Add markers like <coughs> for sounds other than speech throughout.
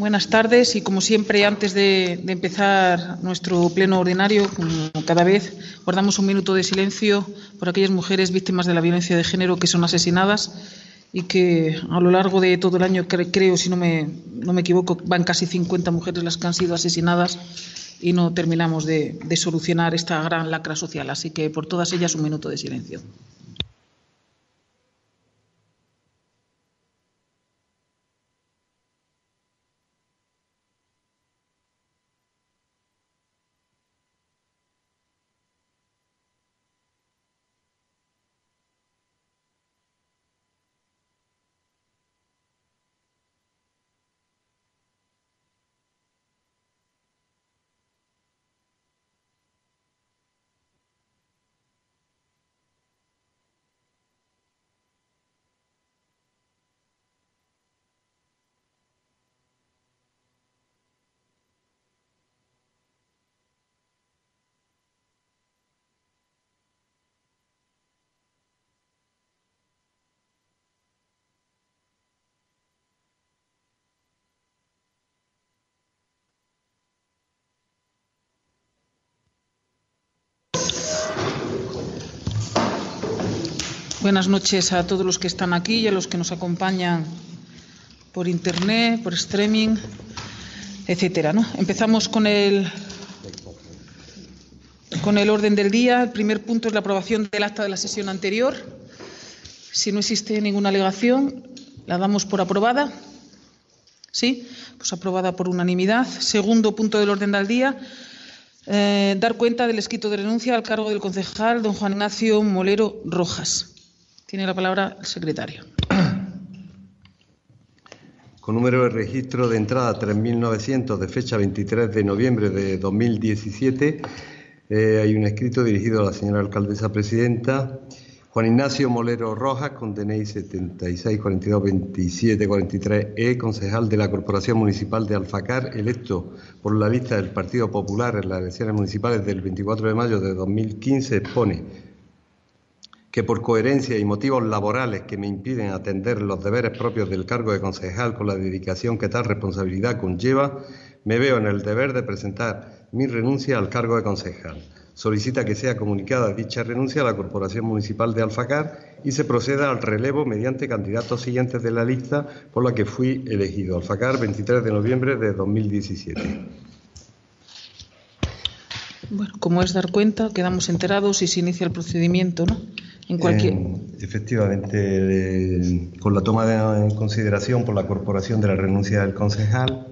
Buenas tardes y como siempre antes de, empezar nuestro pleno ordinario, como cada vez, guardamos un minuto de silencio por aquellas mujeres víctimas de la violencia de género que son asesinadas y que a lo largo de todo el año, creo, si no me, no me equivoco, van casi 50 mujeres las que han sido asesinadas y no terminamos de solucionar esta gran lacra social. Así que por todas ellas un minuto de silencio. Buenas noches a todos los que están aquí y a los que nos acompañan por internet, por streaming, etcétera. Empezamos con el con el orden del día. El primer punto es la aprobación del acta de la sesión anterior. Si no existe ninguna alegación, la damos por aprobada. ¿Sí? Pues aprobada por unanimidad. Segundo punto del orden del día. Eh, dar cuenta del escrito de renuncia al cargo del concejal don Juan Ignacio Molero Rojas. Tiene la palabra el secretario. <coughs> Con número de registro de entrada 3.900 de fecha 23 de noviembre de 2017, eh, hay un escrito dirigido a la señora alcaldesa presidenta. Juan Ignacio Molero Rojas, con DNI 76422743E, concejal de la Corporación Municipal de Alfacar, electo por la lista del Partido Popular en las elecciones municipales del 24 de mayo de 2015, expone que por coherencia y motivos laborales que me impiden atender los deberes propios del cargo de concejal con la dedicación que tal responsabilidad conlleva, me veo en el deber de presentar mi renuncia al cargo de concejal. Solicita que sea comunicada dicha renuncia a la Corporación Municipal de Alfacar y se proceda al relevo mediante candidatos siguientes de la lista por la que fui elegido. Alfacar, 23 de noviembre de 2017. Bueno, como es dar cuenta, quedamos enterados y se inicia el procedimiento, ¿no? En cualquier... efectivamente, con la toma de, en consideración por la corporación de la renuncia del concejal.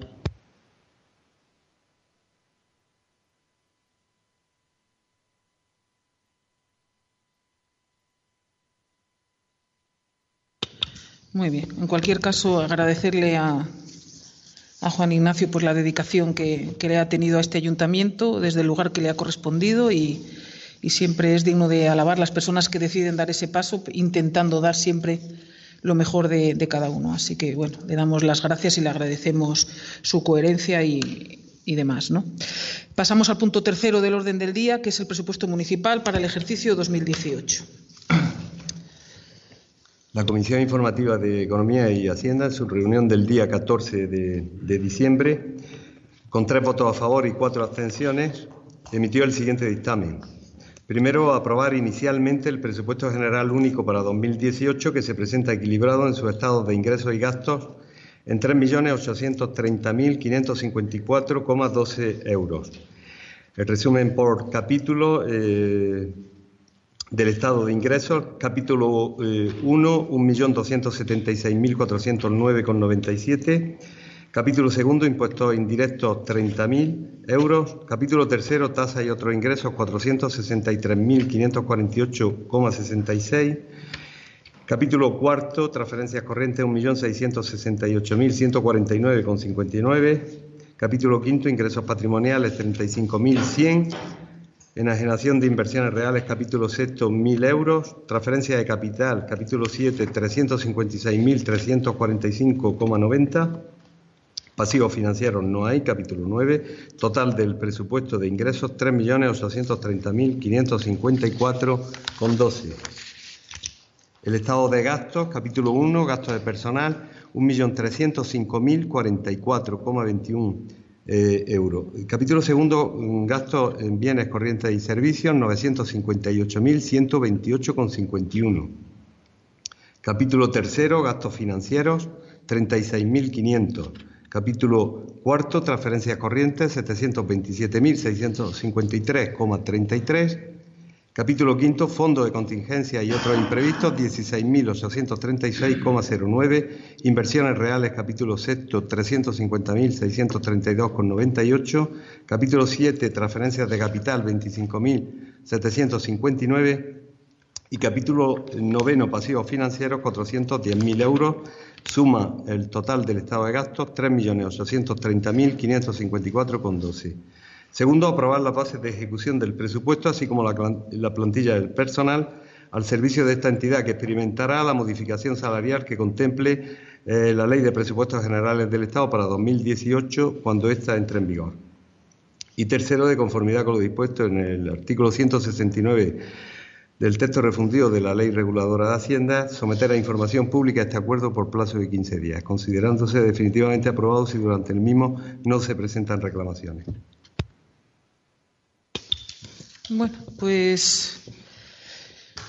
Muy bien. En cualquier caso, agradecerle a, a Juan Ignacio por la dedicación que, le ha tenido a este ayuntamiento desde el lugar que le ha correspondido y, y siempre es digno de alabar las personas que deciden dar ese paso, intentando dar siempre lo mejor de, cada uno. Así que, bueno, le damos las gracias y le agradecemos su coherencia y, demás. ¿no? Pasamos al punto tercero del orden del día, que es el presupuesto municipal para el ejercicio 2018. La Comisión Informativa de Economía y Hacienda, en su reunión del día 14 de, diciembre, con tres votos a favor y cuatro abstenciones, emitió el siguiente dictamen Primero, aprobar inicialmente el presupuesto general único para 2018 que se presenta equilibrado en su estado de ingresos y gastos en 3.830.554,12 euros. El resumen por capítulo eh, del estado de ingresos, capítulo 1, eh, 1.276.409,97 Capítulo segundo, impuestos indirectos 30.000 euros. Capítulo tercero, tasa y otros ingresos 463.548,66. Capítulo cuarto, transferencias corrientes 1.668.149,59. Capítulo quinto, ingresos patrimoniales 35.100. Enajenación de inversiones reales, capítulo sexto, 1.000 euros. Transferencia de capital, capítulo 7, 356.345,90. Pasivos financieros no hay, capítulo 9. Total del presupuesto de ingresos, 3.830.554,12. El estado de gastos, capítulo 1, gastos de personal, 1.305.044,21 eh, capítulo segundo, gastos en bienes corrientes y servicios, 958.128,51. Capítulo tercero, gastos financieros, 36.500. Capítulo cuarto, transferencias corrientes, 727.653,33. Capítulo quinto, Fondo de contingencia y otros imprevistos, 16.836,09. Inversiones reales, capítulo sexto, 350.632,98. Capítulo 7, transferencias de capital, 25.759. Y capítulo noveno, pasivos financieros, 410.000 euros. Suma el total del estado de gastos, 3.830.554,12. Segundo, aprobar las bases de ejecución del presupuesto, así como la plantilla del personal al servicio de esta entidad que experimentará la modificación salarial que contemple eh, la Ley de Presupuestos Generales del Estado para 2018 cuando ésta entre en vigor. Y tercero, de conformidad con lo dispuesto en el artículo 169 del texto refundido de la Ley Reguladora de Hacienda, someter a información pública este acuerdo por plazo de 15 días, considerándose definitivamente aprobado si durante el mismo no se presentan reclamaciones. Bueno, pues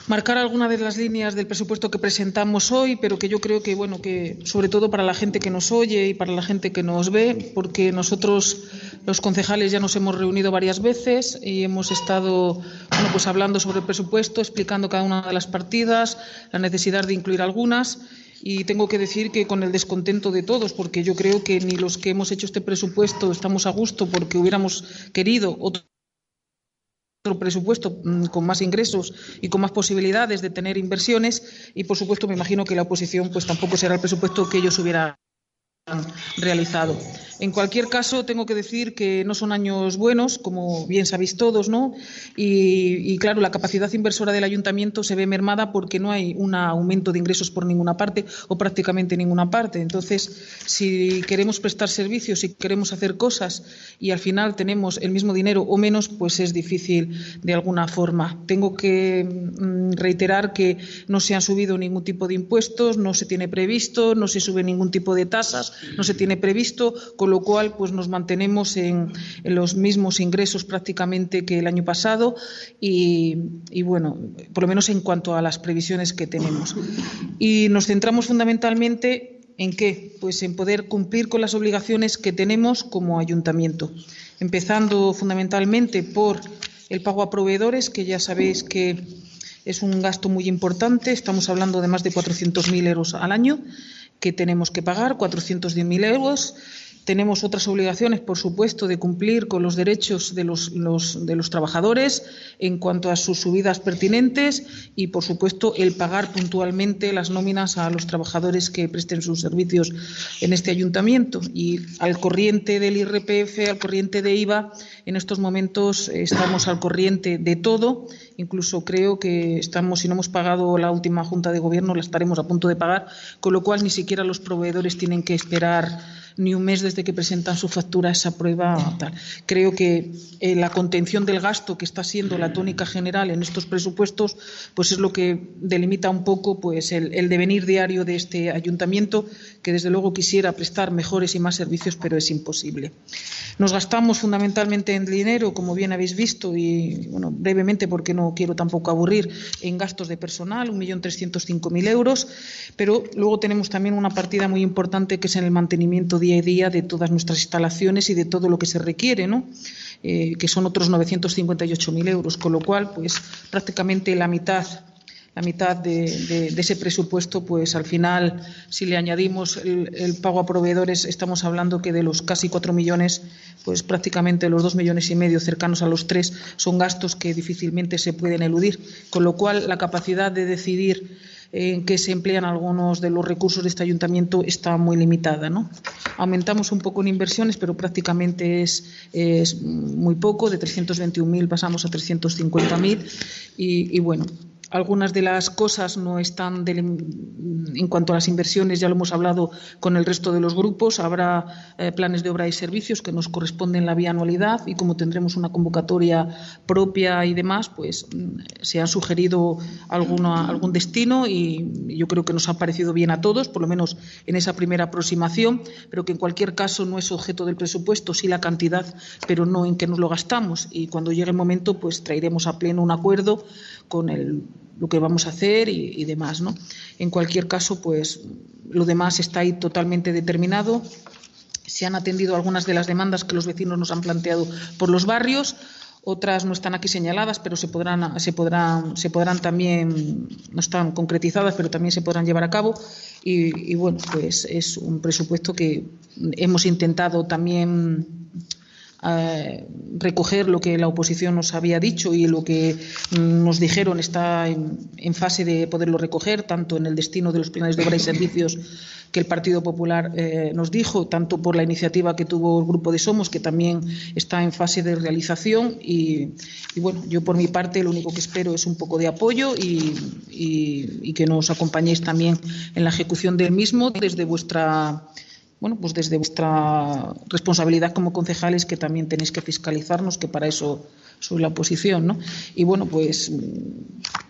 marcar alguna de las líneas del presupuesto que presentamos hoy, pero que yo creo que, bueno, que sobre todo para la gente que nos oye y para la gente que nos ve, porque nosotros los concejales ya nos hemos reunido varias veces y hemos estado, bueno, pues hablando sobre el presupuesto, explicando cada una de las partidas, la necesidad de incluir algunas. Y tengo que decir que con el descontento de todos, porque yo creo que ni los que hemos hecho este presupuesto estamos a gusto porque hubiéramos querido otro otro presupuesto mm, con más ingresos y con más posibilidades de tener inversiones. Y por supuesto me imagino que la oposición pues tampoco será el presupuesto que ellos hubieran realizado. En cualquier caso, tengo que decir que no son años buenos, como bien sabéis todos, ¿no? Y, claro, la capacidad inversora del ayuntamiento se ve mermada porque no hay un aumento de ingresos por ninguna parte o prácticamente ninguna parte. Entonces, si queremos prestar servicios, si queremos hacer cosas y al final tenemos el mismo dinero o menos, pues es difícil de alguna forma. Tengo que mm, reiterar que no se han subido ningún tipo de impuestos, no se tiene previsto, no se sube ningún tipo de tasas, no se tiene previsto, con lo cual pues nos mantenemos en, los mismos ingresos prácticamente que el año pasado y, bueno, por lo menos en cuanto a las previsiones que tenemos. Y nos centramos fundamentalmente en qué? Pues en poder cumplir con las obligaciones que tenemos como ayuntamiento, empezando fundamentalmente por el pago a proveedores, que ya sabéis que es un gasto muy importante, estamos hablando de más de 400.000 euros al año que tenemos que pagar, 410.000 euros. Tenemos otras obligaciones, por supuesto, de cumplir con los derechos de los, de los trabajadores en cuanto a sus subidas pertinentes y, por supuesto, el pagar puntualmente las nóminas a los trabajadores que presten sus servicios en este ayuntamiento. Y al corriente del IRPF, al corriente de IVA, en estos momentos estamos al corriente de todo. Incluso creo que estamos, si no hemos pagado la última Junta de Gobierno, la estaremos a punto de pagar, con lo cual ni siquiera los proveedores tienen que esperar ni un mes desde que presentan su factura esa prueba. Tal. Creo que eh, la contención del gasto, que está siendo la tónica general en estos presupuestos, pues es lo que delimita un poco pues el, el devenir diario de este ayuntamiento, que desde luego quisiera prestar mejores y más servicios, pero es imposible. Nos gastamos fundamentalmente en dinero, como bien habéis visto, y bueno, brevemente porque no quiero tampoco aburrir, en gastos de personal, 1.305.000 euros, pero luego tenemos también una partida muy importante que es en el mantenimiento día a día de todas nuestras instalaciones y de todo lo que se requiere, ¿no? Eh, que son otros 958.000 euros, con lo cual, pues prácticamente la mitad la mitad de, ese presupuesto, pues al final, si le añadimos el, pago a proveedores, estamos hablando que de los casi cuatro millones, pues prácticamente los dos millones y medio, cercanos a los tres, son gastos que difícilmente se pueden eludir. Con lo cual, la capacidad de decidir en que se emplean algunos de los recursos de este ayuntamiento está muy limitada. ¿no? Aumentamos un poco en inversiones, pero prácticamente es, es muy poco, de 321.000 pasamos a 350.000 y, y bueno, algunas de las cosas no están en cuanto a las inversiones, ya lo hemos hablado con el resto de los grupos. Habrá eh, planes de obra y servicios que nos corresponden la vía anualidad y como tendremos una convocatoria propia y demás, pues mm, se han sugerido alguna, algún destino y yo creo que nos ha parecido bien a todos, por lo menos en esa primera aproximación, pero que en cualquier caso no es objeto del presupuesto, sí la cantidad, pero no en qué nos lo gastamos. Y cuando llegue el momento, pues traeremos a pleno un acuerdo con el lo que vamos a hacer y, demás. ¿no? En cualquier caso, pues lo demás está ahí totalmente determinado. Se han atendido algunas de las demandas que los vecinos nos han planteado por los barrios. Otras no están aquí señaladas, pero se podrán, se podrán, se podrán también, no están concretizadas, pero también se podrán llevar a cabo. Y, y bueno, pues es un presupuesto que hemos intentado también recoger lo que la oposición nos había dicho y lo que nos dijeron está en, fase de poderlo recoger, tanto en el destino de los planes de obra y servicios que el Partido Popular eh, nos dijo, tanto por la iniciativa que tuvo el Grupo de Somos, que también está en fase de realización. Y, bueno, yo por mi parte lo único que espero es un poco de apoyo y, y que nos acompañéis también en la ejecución del mismo desde vuestra bueno, pues desde vuestra responsabilidad como concejales que también tenéis que fiscalizarnos, que para eso soy la oposición, ¿no? Y bueno, pues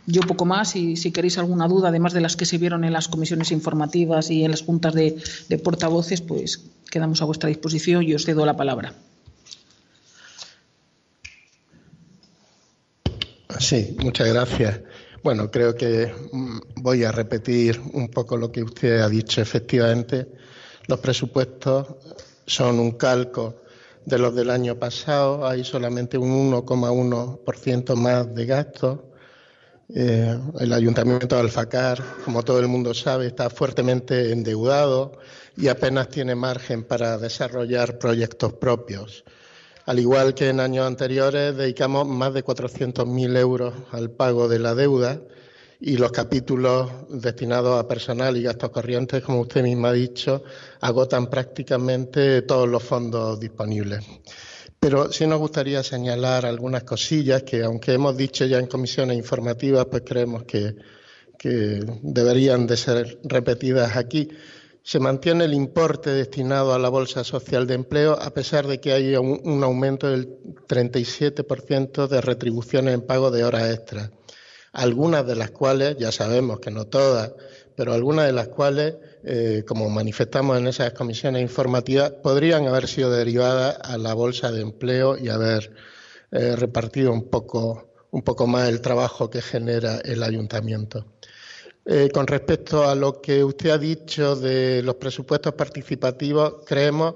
yo poco más y si queréis alguna duda, además de las que se vieron en las comisiones informativas y en las juntas de, de portavoces, pues quedamos a vuestra disposición y os cedo la palabra. Sí, muchas gracias. Bueno, creo que mm, voy a repetir un poco lo que usted ha dicho. Efectivamente, los presupuestos son un calco de los del año pasado, hay solamente un 1,1% más de gastos. Eh, el Ayuntamiento de Alfacar, como todo el mundo sabe, está fuertemente endeudado y apenas tiene margen para desarrollar proyectos propios. Al igual que en años anteriores, dedicamos más de 400.000 euros al pago de la deuda y los capítulos destinados a personal y gastos corrientes, como usted misma ha dicho, agotan prácticamente todos los fondos disponibles. Pero sí nos gustaría señalar algunas cosillas que, aunque hemos dicho ya en comisiones informativas, pues creemos que, deberían de ser repetidas aquí. Se mantiene el importe destinado a la Bolsa Social de Empleo, a pesar de que hay un, un aumento del 37% de retribuciones en pago de horas extras algunas de las cuales, ya sabemos que no todas, pero algunas de las cuales, eh, como manifestamos en esas comisiones informativas, podrían haber sido derivadas a la bolsa de empleo y haber eh, repartido un poco, un poco más el trabajo que genera el ayuntamiento. Eh, con respecto a lo que usted ha dicho de los presupuestos participativos, creemos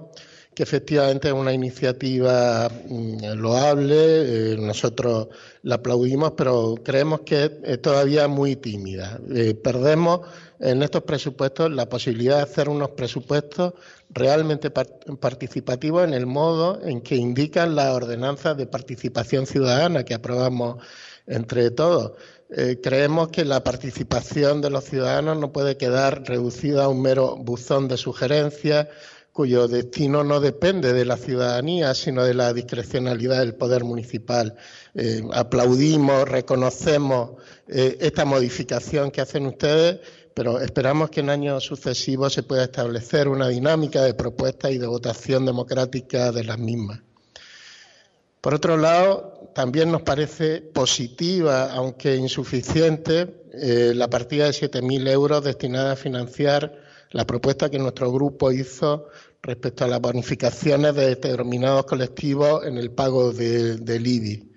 que efectivamente es una iniciativa mm, loable, eh, nosotros la aplaudimos, pero creemos que es todavía muy tímida. Eh, perdemos en estos presupuestos la posibilidad de hacer unos presupuestos realmente participativos en el modo en que indican las ordenanzas de participación ciudadana que aprobamos entre todos. Eh, creemos que la participación de los ciudadanos no puede quedar reducida a un mero buzón de sugerencias cuyo destino no depende de la ciudadanía, sino de la discrecionalidad del poder municipal. Eh, aplaudimos, reconocemos eh, esta modificación que hacen ustedes, pero esperamos que en años sucesivos se pueda establecer una dinámica de propuesta y de votación democrática de las mismas. Por otro lado, también nos parece positiva, aunque insuficiente, eh, la partida de 7.000 euros destinada a financiar la propuesta que nuestro grupo hizo respecto a las bonificaciones de determinados colectivos en el pago del IBI.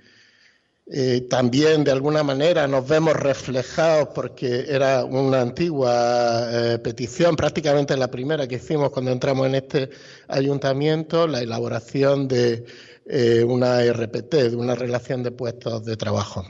Eh, también, de alguna manera, nos vemos reflejados porque era una antigua eh, petición, prácticamente la primera que hicimos cuando entramos en este ayuntamiento, la elaboración de eh, una RPT, de una relación de puestos de trabajo.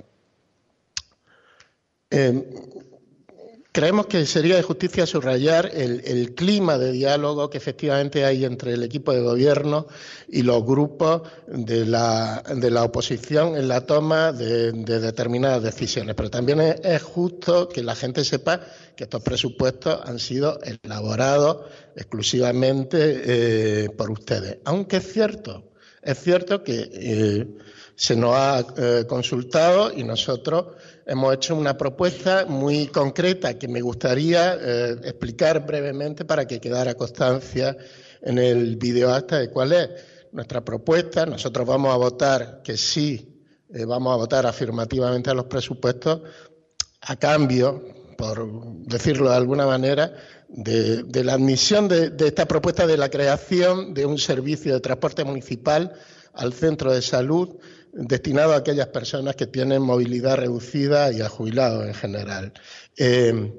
Creemos que sería de justicia subrayar el, clima de diálogo que efectivamente hay entre el equipo de gobierno y los grupos de la, oposición en la toma de, determinadas decisiones. Pero también es, justo que la gente sepa que estos presupuestos han sido elaborados exclusivamente eh, por ustedes. Aunque es cierto, es cierto que eh, se nos ha eh, consultado y nosotros hemos hecho una propuesta muy concreta que me gustaría eh, explicar brevemente para que quedara constancia en el video hasta de cuál es nuestra propuesta. Nosotros vamos a votar que sí, eh, vamos a votar afirmativamente a los presupuestos a cambio, por decirlo de alguna manera, de, la admisión de esta propuesta de la creación de un servicio de transporte municipal al centro de salud destinado a aquellas personas que tienen movilidad reducida y a jubilados en general. Eh,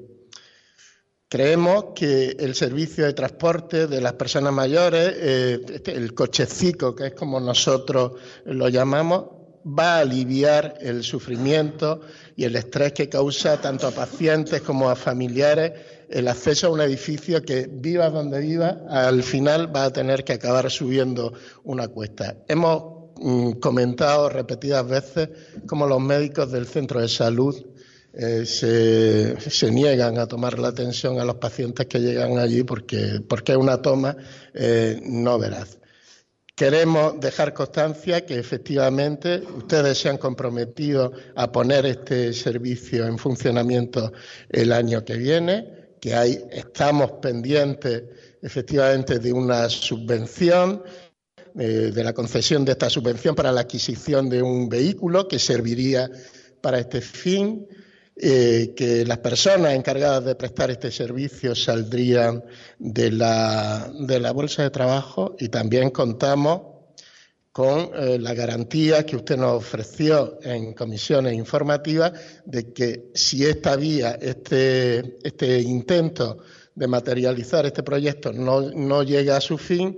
creemos que el servicio de transporte de las personas mayores, eh, este, el cochecico, que es como nosotros lo llamamos, va a aliviar el sufrimiento y el estrés que causa tanto a pacientes como a familiares el acceso a un edificio que, viva donde viva, al final va a tener que acabar subiendo una cuesta. Hemos comentado repetidas veces cómo los médicos del centro de salud eh, se, niegan a tomar la atención a los pacientes que llegan allí porque, porque es una toma eh, no veraz. Queremos dejar constancia que efectivamente ustedes se han comprometido a poner este servicio en funcionamiento el año que viene, que hay, estamos pendientes efectivamente de una subvención eh, de la concesión de esta subvención para la adquisición de un vehículo que serviría para este fin, eh, que las personas encargadas de prestar este servicio saldrían de la, de la bolsa de trabajo y también contamos con eh, la garantía que usted nos ofreció en comisiones informativas de que si esta vía, este, este intento de materializar este proyecto no, no llega a su fin,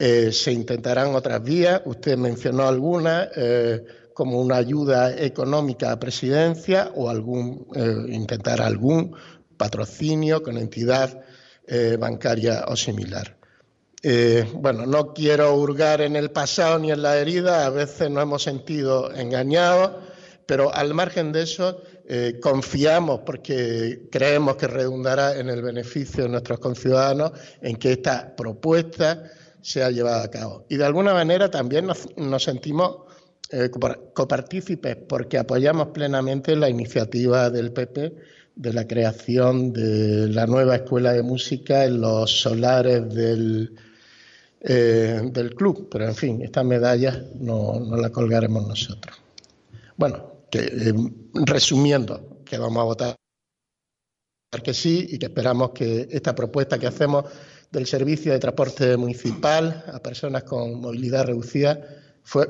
eh, se intentarán otras vías, usted mencionó algunas, eh, como una ayuda económica a presidencia o algún, eh, intentar algún patrocinio con entidad bancaria o similar. bueno, no quiero hurgar en el pasado ni en la herida, a veces nos hemos sentido engañados, pero al margen de eso, confiamos porque creemos que redundará en el beneficio de nuestros conciudadanos en que esta propuesta se ha llevado a cabo. Y de alguna manera también nos, sentimos eh, copartícipes porque apoyamos plenamente la iniciativa del PP de la creación de la nueva escuela de música en los solares del, eh, del club. Pero en fin, esta medalla no, no la colgaremos nosotros. Bueno, eh, resumiendo, que vamos a votar que sí y que esperamos que esta propuesta que hacemos del servicio de transporte municipal a personas con movilidad reducida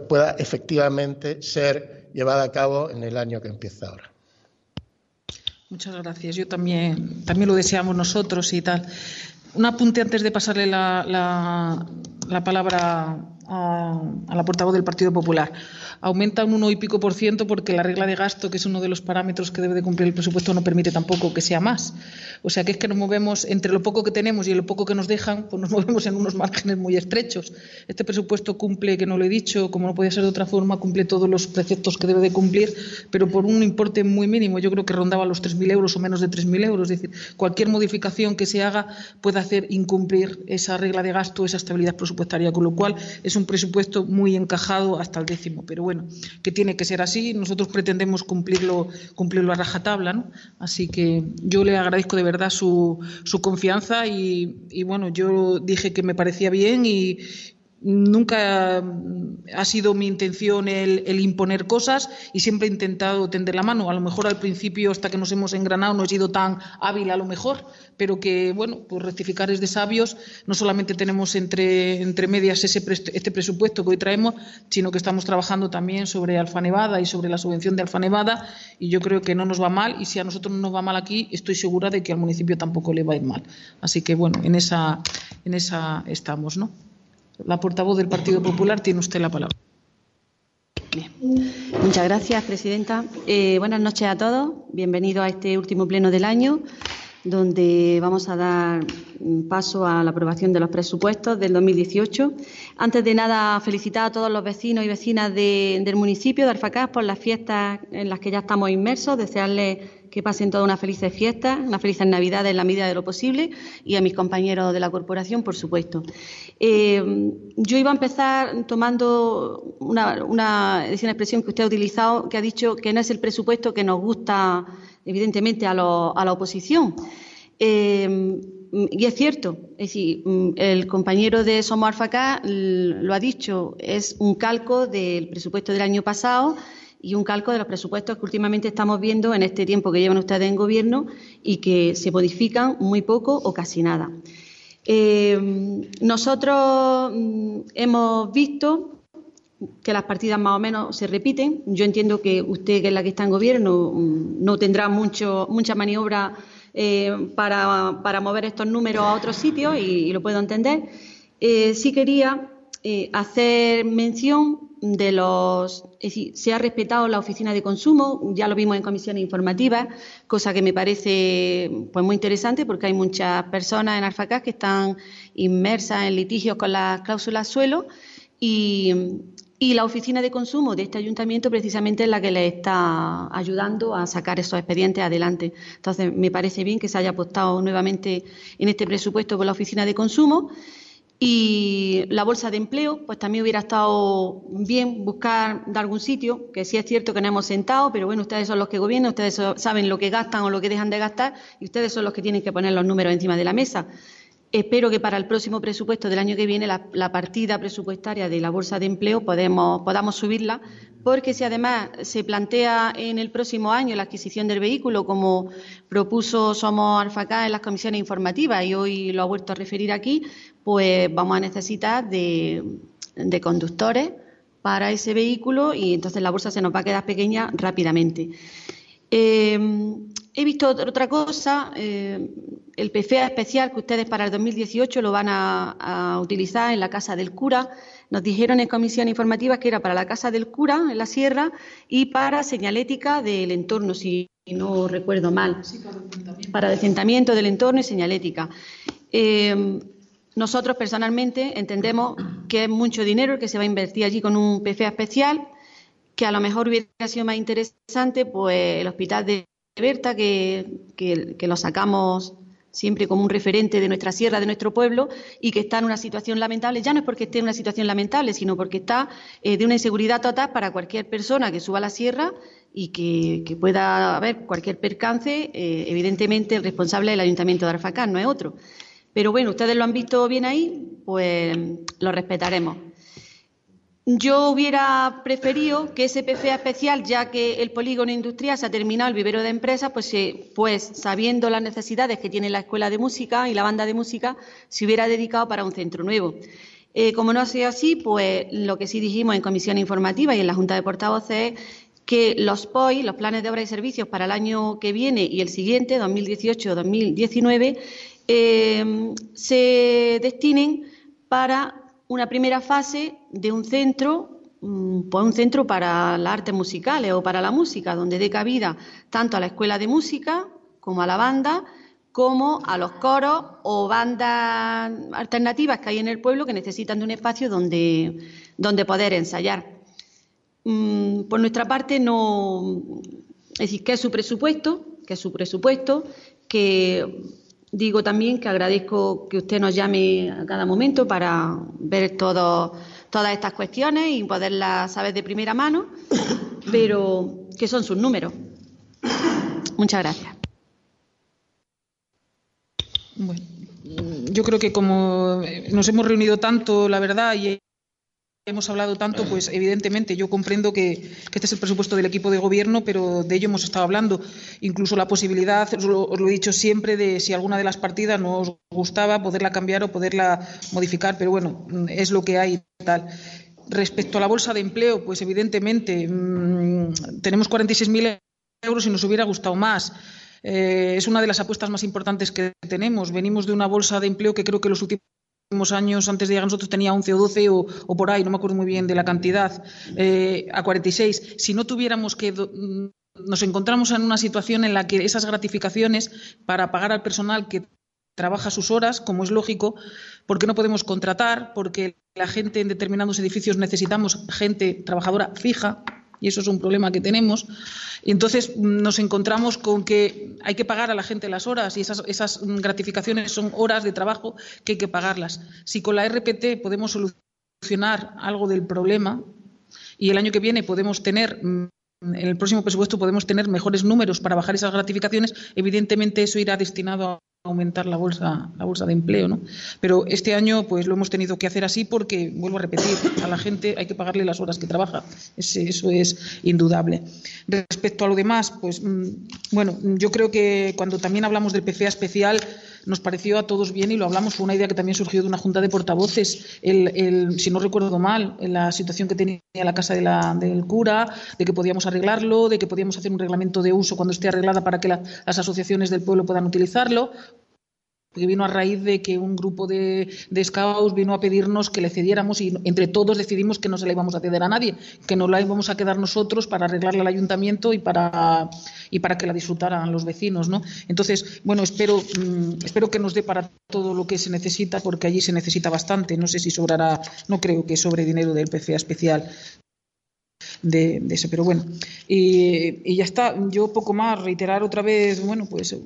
pueda efectivamente ser llevada a cabo en el año que empieza ahora. Muchas gracias. Yo también, también lo deseamos nosotros y tal. Un apunte antes de pasarle la, la, palabra a, a, la portavoz del Partido Popular aumenta un uno y pico por ciento porque la regla de gasto, que es uno de los parámetros que debe de cumplir el presupuesto, no permite tampoco que sea más. O sea que es que nos movemos entre lo poco que tenemos y lo poco que nos dejan, pues nos <laughs> movemos en unos márgenes muy estrechos. Este presupuesto cumple, que no lo he dicho, como no puede ser de otra forma, cumple todos los preceptos que debe de cumplir, pero por un importe muy mínimo. Yo creo que rondaba los 3.000 euros o menos de 3.000 euros. Es decir, cualquier modificación que se haga puede hacer incumplir esa regla de gasto, esa estabilidad presupuestaria, con lo cual es un presupuesto muy encajado hasta el décimo. Pero bueno, que tiene que ser así. Nosotros pretendemos cumplirlo, cumplirlo a rajatabla, ¿no? Así que yo le agradezco de verdad su, su confianza y, y, bueno, yo dije que me parecía bien y, Nunca ha sido mi intención el, imponer cosas y siempre he intentado tender la mano. A lo mejor al principio, hasta que nos hemos engranado, no he sido tan hábil a lo mejor, pero que, bueno, pues rectificar es de sabios. No solamente tenemos entre, entre medias ese este presupuesto que hoy traemos, sino que estamos trabajando también sobre Alfa Nevada y sobre la subvención de Alfa Nevada y yo creo que no nos va mal y si a nosotros no nos va mal aquí, estoy segura de que al municipio tampoco le va a ir mal. Así que, bueno, en esa, en esa estamos, ¿no? La portavoz del Partido Popular tiene usted la palabra. Muchas gracias, presidenta. Eh, buenas noches a todos. Bienvenidos a este último pleno del año. donde vamos a dar paso a la aprobación de los presupuestos del 2018. Antes de nada, felicitar a todos los vecinos y vecinas del municipio de Alfacás por las fiestas en las que ya estamos inmersos, desearles que pasen todas unas felices fiestas, unas felices Navidades en la medida de lo posible y a mis compañeros de la corporación, por supuesto. Eh, yo iba a empezar tomando una, una, expresión que usted ha utilizado, que ha dicho que no es el presupuesto que nos gusta evidentemente, a, la oposición. Eh, y es cierto, es decir, el compañero de Somos Alfacá lo ha dicho, es un calco del presupuesto del año pasado y un calco de los presupuestos que últimamente estamos viendo en este tiempo que llevan ustedes en gobierno y que se modifican muy poco o casi nada. Eh, nosotros mm, hemos visto que las partidas más o menos se repiten. Yo entiendo que usted, que es la que está en gobierno, mm, no tendrá mucho, mucha maniobra eh, para, mover estos números a otros sitios y, lo puedo entender. Eh, sí quería eh, hacer mención de los. Es decir, se ha respetado la oficina de consumo, ya lo vimos en comisiones informativas, cosa que me parece pues, muy interesante porque hay muchas personas en Alfacás que están inmersas en litigios con las cláusulas suelo. Y, y la oficina de consumo de este ayuntamiento precisamente es la que le está ayudando a sacar esos expedientes adelante. Entonces, me parece bien que se haya apostado nuevamente en este presupuesto por la oficina de consumo. Y la bolsa de empleo, pues también hubiera estado bien buscar de algún sitio, que sí es cierto que no hemos sentado, pero bueno, ustedes son los que gobiernan, ustedes saben lo que gastan o lo que dejan de gastar y ustedes son los que tienen que poner los números encima de la mesa. Espero que para el próximo presupuesto del año que viene la, partida presupuestaria de la bolsa de empleo podamos subirla, porque si además se plantea en el próximo año la adquisición del vehículo, como propuso Somos Alfacá en las comisiones informativas y hoy lo ha vuelto a referir aquí, pues vamos a necesitar de, conductores para ese vehículo y entonces la bolsa se nos va a quedar pequeña rápidamente. Eh, He visto otra cosa, eh, el PFA especial que ustedes para el 2018 lo van a, utilizar en la Casa del Cura. Nos dijeron en comisión informativa que era para la Casa del Cura, en la Sierra, y para señalética del entorno, si no recuerdo mal. para, desentamiento. del entorno y señalética. Eh, nosotros personalmente entendemos que es mucho dinero que se va a invertir allí con un PFA especial, que a lo mejor hubiera sido más interesante pues el hospital de Berta, que, lo sacamos siempre como un referente de nuestra sierra, de nuestro pueblo, y que está en una situación lamentable, ya no es porque esté en una situación lamentable, sino porque está eh, de una inseguridad total para cualquier persona que suba a la sierra y que, pueda haber cualquier percance, eh, evidentemente el responsable del Ayuntamiento de Arfacán, no es otro. Pero bueno, ustedes lo han visto bien ahí, pues lo respetaremos. Yo hubiera preferido que ese PFA especial, ya que el polígono industrial se ha terminado, el vivero de empresas, pues, pues sabiendo las necesidades que tiene la escuela de música y la banda de música, se hubiera dedicado para un centro nuevo. Eh, como no ha sido así, pues lo que sí dijimos en comisión informativa y en la Junta de Portavoces es que los POI, los planes de obra y servicios para el año que viene y el siguiente, 2018-2019, eh, se destinen para una primera fase de un centro, mm, pues un centro para las artes musicales o para la música, donde dé cabida tanto a la escuela de música como a la banda, como a los coros o bandas alternativas que hay en el pueblo que necesitan de un espacio donde, donde poder ensayar. Mm, por nuestra parte, no. Es decir, que es su presupuesto, que es su presupuesto, que Digo también que agradezco que usted nos llame a cada momento para ver todas estas cuestiones y poderlas saber de primera mano, <coughs> pero que son sus números. Muchas gracias. Bueno, yo creo que como nos hemos reunido tanto, la verdad, y hemos hablado tanto, pues evidentemente yo comprendo que, este es el presupuesto del equipo de gobierno, pero de ello hemos estado hablando. Incluso la posibilidad, os lo, he dicho siempre, de si alguna de las partidas no os gustaba, poderla cambiar o poderla modificar, pero bueno, es lo que hay tal. Respecto a la bolsa de empleo, pues evidentemente mmm, tenemos 46.000 euros y nos hubiera gustado más. Eh, es una de las apuestas más importantes que tenemos. Venimos de una bolsa de empleo que creo que los últimos años antes de llegar nosotros tenía 11 o 12 o, por ahí, no me acuerdo muy bien de la cantidad, eh, a 46. Si no tuviéramos que nos encontramos en una situación en la que esas gratificaciones para pagar al personal que trabaja sus horas, como es lógico, porque no podemos contratar, porque la gente en determinados edificios necesitamos gente trabajadora fija, y eso es un problema que tenemos. Y entonces nos encontramos con que hay que pagar a la gente las horas y esas, esas gratificaciones son horas de trabajo que hay que pagarlas. Si con la RPT podemos solucionar algo del problema y el año que viene podemos tener en el próximo presupuesto podemos tener mejores números para bajar esas gratificaciones, evidentemente eso irá destinado a aumentar la bolsa, la bolsa de empleo, ¿no? Pero este año pues lo hemos tenido que hacer así porque, vuelvo a repetir, a la gente hay que pagarle las horas que trabaja. eso es indudable. Respecto a lo demás, pues mm, bueno, yo creo que cuando también hablamos del PCA especial, nos pareció a todos bien y lo hablamos, fue una idea que también surgió de una junta de portavoces, el, si no recuerdo mal, la situación que tenía la casa del cura, de que podíamos arreglarlo, de que podíamos hacer un reglamento de uso cuando esté arreglada para que las asociaciones del pueblo puedan utilizarlo que vino a raíz de que un grupo de, scouts vino a pedirnos que le cediéramos y entre todos decidimos que no se la íbamos a ceder a nadie, que no la íbamos a quedar nosotros para arreglarla al ayuntamiento y para, y para que la disfrutaran los vecinos. ¿no? Entonces, bueno, espero, mm, espero que nos dé para todo lo que se necesita, porque allí se necesita bastante. No sé si sobrará, no creo que sobre dinero del PCA especial. De, de, ese, pero bueno, y, y ya está. Yo poco más, reiterar otra vez, bueno, pues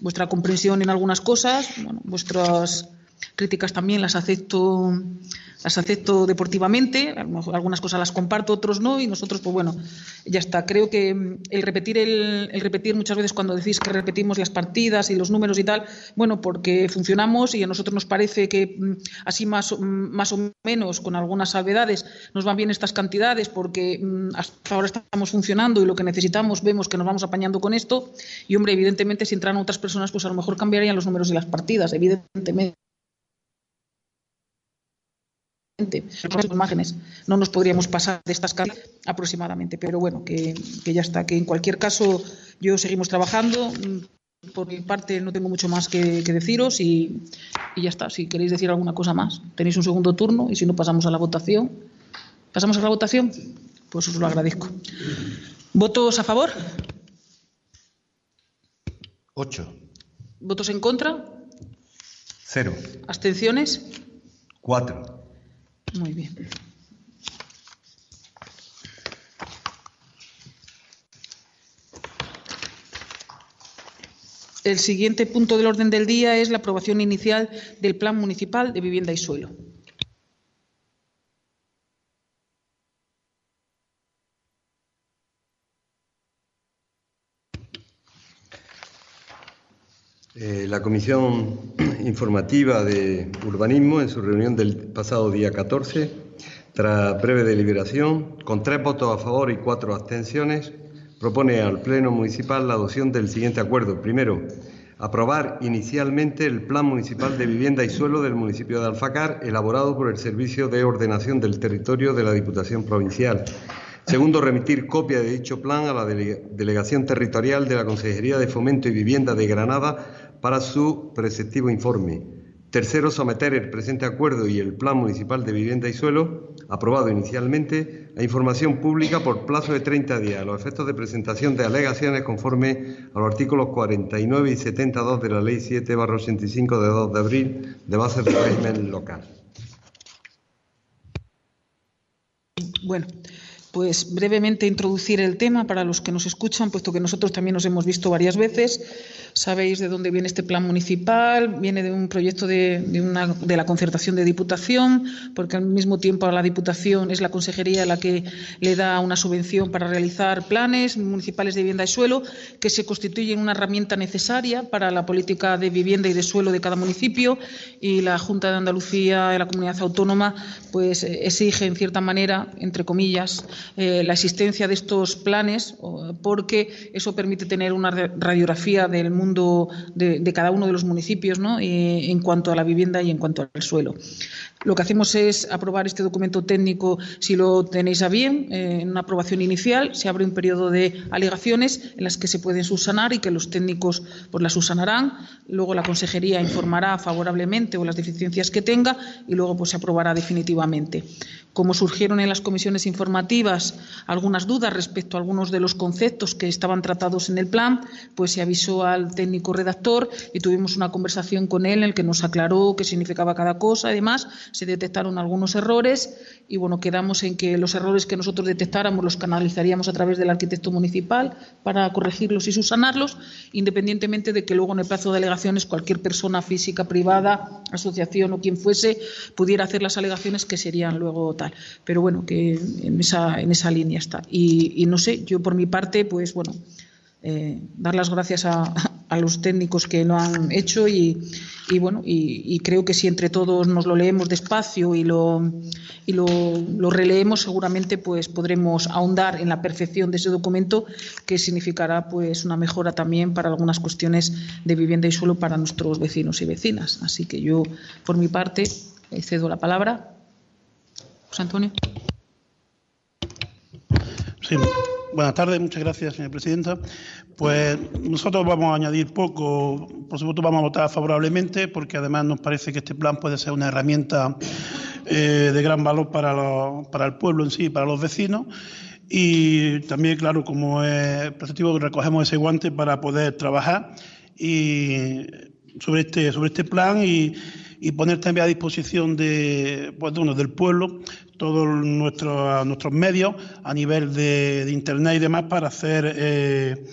vuestra comprensión en algunas cosas, bueno, vuestras críticas también las acepto las acepto deportivamente, algunas cosas las comparto, otros no, y nosotros, pues bueno, ya está. Creo que mm, el repetir, el, repetir muchas veces cuando decís que repetimos las partidas y los números y tal, bueno, porque funcionamos y a nosotros nos parece que mm, así más, mm, más o menos, con algunas salvedades, nos van bien estas cantidades porque hasta ahora estamos funcionando y lo que necesitamos vemos que nos vamos apañando con esto. Y hombre, evidentemente, si entran otras personas, pues a lo mejor cambiarían los números y las partidas, evidentemente imágenes no nos podríamos pasar de estas casas aproximadamente, pero bueno, que, ya está, que en cualquier caso yo seguimos trabajando. Por mi parte no tengo mucho más que, deciros y, ya está. Si queréis decir alguna cosa más, tenéis un segundo turno y si no pasamos a la votación. ¿Pasamos a la votación? Pues os lo agradezco. ¿Votos a favor? Ocho. ¿Votos en contra? Cero. ¿Abstenciones? Cuatro. Muy bien. El siguiente punto del orden del día es la aprobación inicial del Plan Municipal de Vivienda y Suelo. Eh, la Comisión Informativa de Urbanismo, en su reunión del pasado día 14, tras breve deliberación, con tres votos a favor y cuatro abstenciones, propone al Pleno Municipal la adopción del siguiente acuerdo. Primero, aprobar inicialmente el Plan Municipal de Vivienda y Suelo del municipio de Alfacar, elaborado por el Servicio de Ordenación del Territorio de la Diputación Provincial. Segundo, remitir copia de dicho plan a la Delegación Territorial de la Consejería de Fomento y Vivienda de Granada para su preceptivo informe. Tercero, someter el presente acuerdo y el Plan Municipal de Vivienda y Suelo, aprobado inicialmente, a información pública por plazo de 30 días, a los efectos de presentación de alegaciones conforme a los artículos 49 y 72 de la Ley 7-85 de 2 de abril de base del régimen local. Bueno, pues brevemente introducir el tema para los que nos escuchan, puesto que nosotros también nos hemos visto varias veces. Sabéis de dónde viene este plan municipal, viene de un proyecto de, la concertación de Diputación, porque al mismo tiempo la Diputación es la consejería la que le da una subvención para realizar planes municipales de vivienda y suelo, que se constituyen una herramienta necesaria para la política de vivienda y de suelo de cada municipio y la Junta de Andalucía y la comunidad autónoma pues exige en cierta manera, entre comillas, eh, la existencia de estos planes, porque eso permite tener una radiografía del mundo de, cada uno de los municipios ¿no? en cuanto a la vivienda y en cuanto al suelo. Lo que hacemos es aprobar este documento técnico si lo tenéis a bien, eh, en una aprobación inicial. Se abre un periodo de alegaciones en las que se pueden subsanar y que los técnicos pues, las subsanarán. Luego la consejería informará favorablemente o las deficiencias que tenga y luego pues, se aprobará definitivamente. Como surgieron en las comisiones informativas algunas dudas respecto a algunos de los conceptos que estaban tratados en el plan, pues se avisó al técnico redactor y tuvimos una conversación con él en el que nos aclaró qué significaba cada cosa. Además, se detectaron algunos errores y bueno, quedamos en que los errores que nosotros detectáramos los canalizaríamos a través del arquitecto municipal para corregirlos y subsanarlos, independientemente de que luego en el plazo de alegaciones cualquier persona física, privada, asociación o quien fuese pudiera hacer las alegaciones que serían luego tal. Pero bueno, que en esa, en esa línea está. Y, no sé, yo por mi parte, pues bueno, eh, dar las gracias a, los técnicos que lo han hecho y, bueno y, creo que si entre todos nos lo leemos despacio y lo y lo, releemos seguramente pues podremos ahondar en la perfección de ese documento que significará pues una mejora también para algunas cuestiones de vivienda y suelo para nuestros vecinos y vecinas. Así que yo por mi parte cedo la palabra. José Antonio. Sí Buenas tardes, muchas gracias, señora presidenta. Pues nosotros vamos a añadir poco, por supuesto vamos a votar favorablemente, porque además nos parece que este plan puede ser una herramienta eh, de gran valor para, para el pueblo en sí, para los vecinos. Y también, claro, como es preceptivo, recogemos ese guante para poder trabajar y sobre este, sobre este plan y, poner también a disposición de, pues, del pueblo todos nuestros, nuestros medios a nivel de, Internet y demás para hacer eh,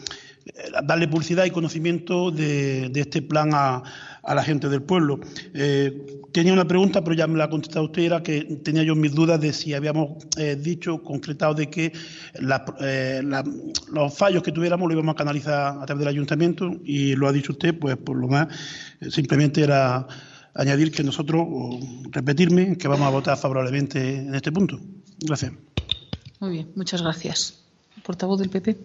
darle publicidad y conocimiento de, este plan a, la gente del pueblo. Eh, tenía una pregunta, pero ya me la ha contestado usted, era que tenía yo mis dudas de si habíamos eh, dicho, concretado, de que los fallos que tuviéramos lo íbamos a canalizar a través del ayuntamiento y lo ha dicho usted, pues por lo más simplemente era añadir que nosotros, o repetirme, que vamos a votar favorablemente en este punto. Gracias. Muy bien, muchas gracias. Portavoz del PP.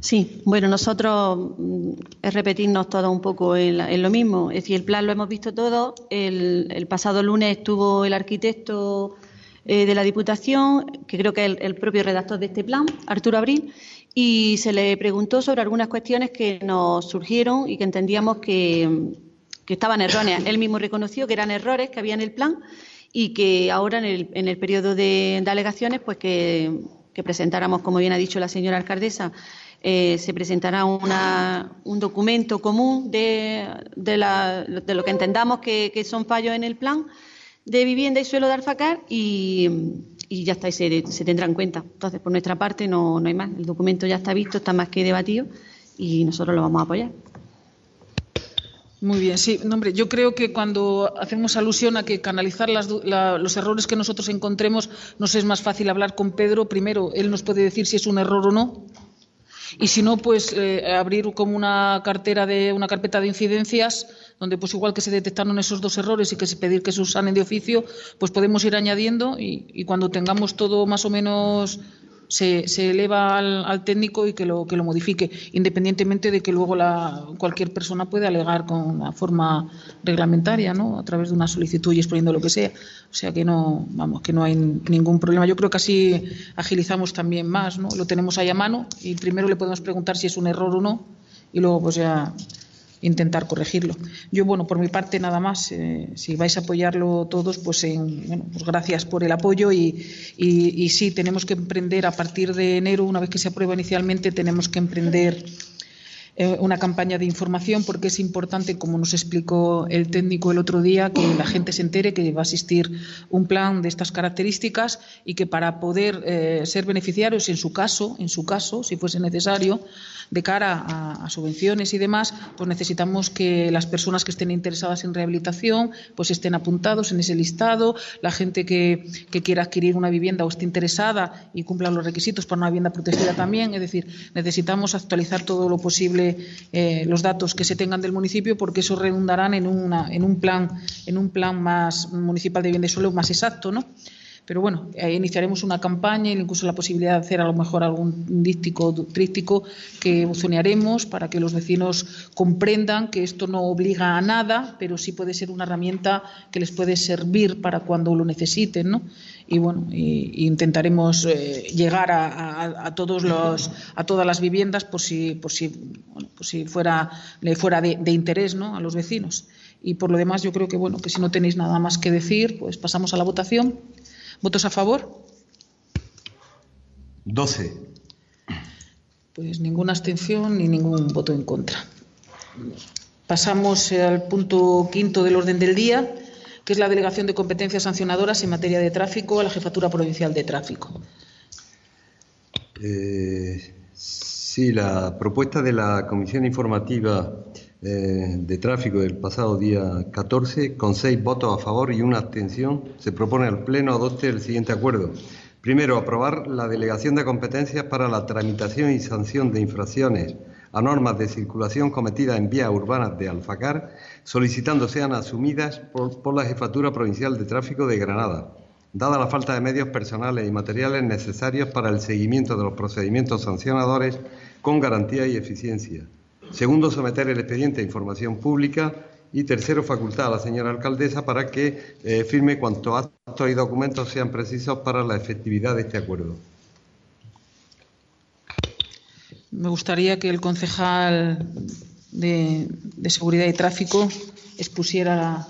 Sí, bueno, nosotros mm, es repetirnos todo un poco en, lo mismo. Es decir, el plan lo hemos visto todo. El, pasado lunes estuvo el arquitecto eh, de la Diputación, que creo que es el, propio redactor de este plan, Arturo Abril, y se le preguntó sobre algunas cuestiones que nos surgieron y que entendíamos que, que estaban erróneas. Él mismo reconoció que eran errores que había en el plan y que ahora en el, en el periodo de, alegaciones, pues que, presentáramos, como bien ha dicho la señora alcaldesa, eh, se presentará una, un documento común de, de, la, de, lo que entendamos que, son fallos en el plan de vivienda y suelo de Alfacar y, ya está, y se, se, tendrá en cuenta. Entonces, por nuestra parte, no, no hay más. El documento ya está visto, está más que debatido y nosotros lo vamos a apoyar. Muy bien, sí. hombre, yo creo que cuando hacemos alusión a que canalizar los errores que nosotros encontremos, nos es más fácil hablar con Pedro. Primero, él nos puede decir si es un error o no. Y si no, pues eh, abrir como una cartera de una carpeta de incidencias, donde pues igual que se detectaron esos dos errores y que se pedir que se usanen de oficio, pues podemos ir añadiendo y cuando tengamos todo más o menos se, eleva al, técnico y que lo, que lo modifique, independientemente de que luego la, cualquier persona puede alegar con una forma reglamentaria, ¿no? A través de una solicitud y exponiendo lo que sea. O sea que no, vamos, que no hay ningún problema. Yo creo que así agilizamos también más, ¿no? Lo tenemos ahí a mano y primero le podemos preguntar si es un error o no y luego pues ya intentar corregirlo. Yo, bueno, por mi parte nada más, eh, si vais a apoyarlo todos, pues, en, bueno, pues gracias por el apoyo y, y, y sí, tenemos que emprender a partir de enero, una vez que se aprueba inicialmente, tenemos que emprender eh, una campaña de información porque es importante, como nos explicó el técnico el otro día, que la gente se entere que va a existir un plan de estas características y que para poder eh, ser beneficiarios, en su caso, en su caso, si fuese necesario, de cara a, subvenciones y demás, pues necesitamos que las personas que estén interesadas en rehabilitación pues estén apuntados en ese listado, la gente que, que quiera adquirir una vivienda o esté interesada y cumpla los requisitos para una vivienda protegida también, es decir, necesitamos actualizar todo lo posible eh, los datos que se tengan del municipio, porque eso redundarán en, una, en, un plan, en un plan más municipal de bien de suelo más exacto, ¿no? Pero bueno, iniciaremos una campaña e incluso la posibilidad de hacer a lo mejor algún díptico, tríptico que buzonearemos para que los vecinos comprendan que esto no obliga a nada, pero sí puede ser una herramienta que les puede servir para cuando lo necesiten, ¿no? y bueno intentaremos eh, llegar a, todos los a todas las viviendas por si por si por si fuera le fuera de, de, interés ¿no? a los vecinos y por lo demás yo creo que bueno que si no tenéis nada más que decir pues pasamos a la votación votos a favor 12 pues ninguna abstención ni ningún voto en contra. Pasamos al punto quinto del orden del día que es la delegación de competencias sancionadoras en materia de tráfico a la Jefatura Provincial de Tráfico. Eh, sí, la propuesta de la Comisión Informativa eh, de Tráfico del pasado día 14, con seis votos a favor y una abstención, se propone al Pleno adopte el siguiente acuerdo. Primero, aprobar la delegación de competencias para la tramitación y sanción de infracciones a normas de circulación cometidas en vías urbanas de Alfacar, solicitando sean asumidas por, la Jefatura Provincial de Tráfico de Granada, dada la falta de medios personales y materiales necesarios para el seguimiento de los procedimientos sancionadores con garantía y eficiencia. Segundo, someter el expediente a información pública. Y tercero, facultar a la señora alcaldesa para que eh, firme cuantos actos y documentos sean precisos para la efectividad de este acuerdo. Me gustaría que el concejal de, Seguridad y Tráfico expusiera,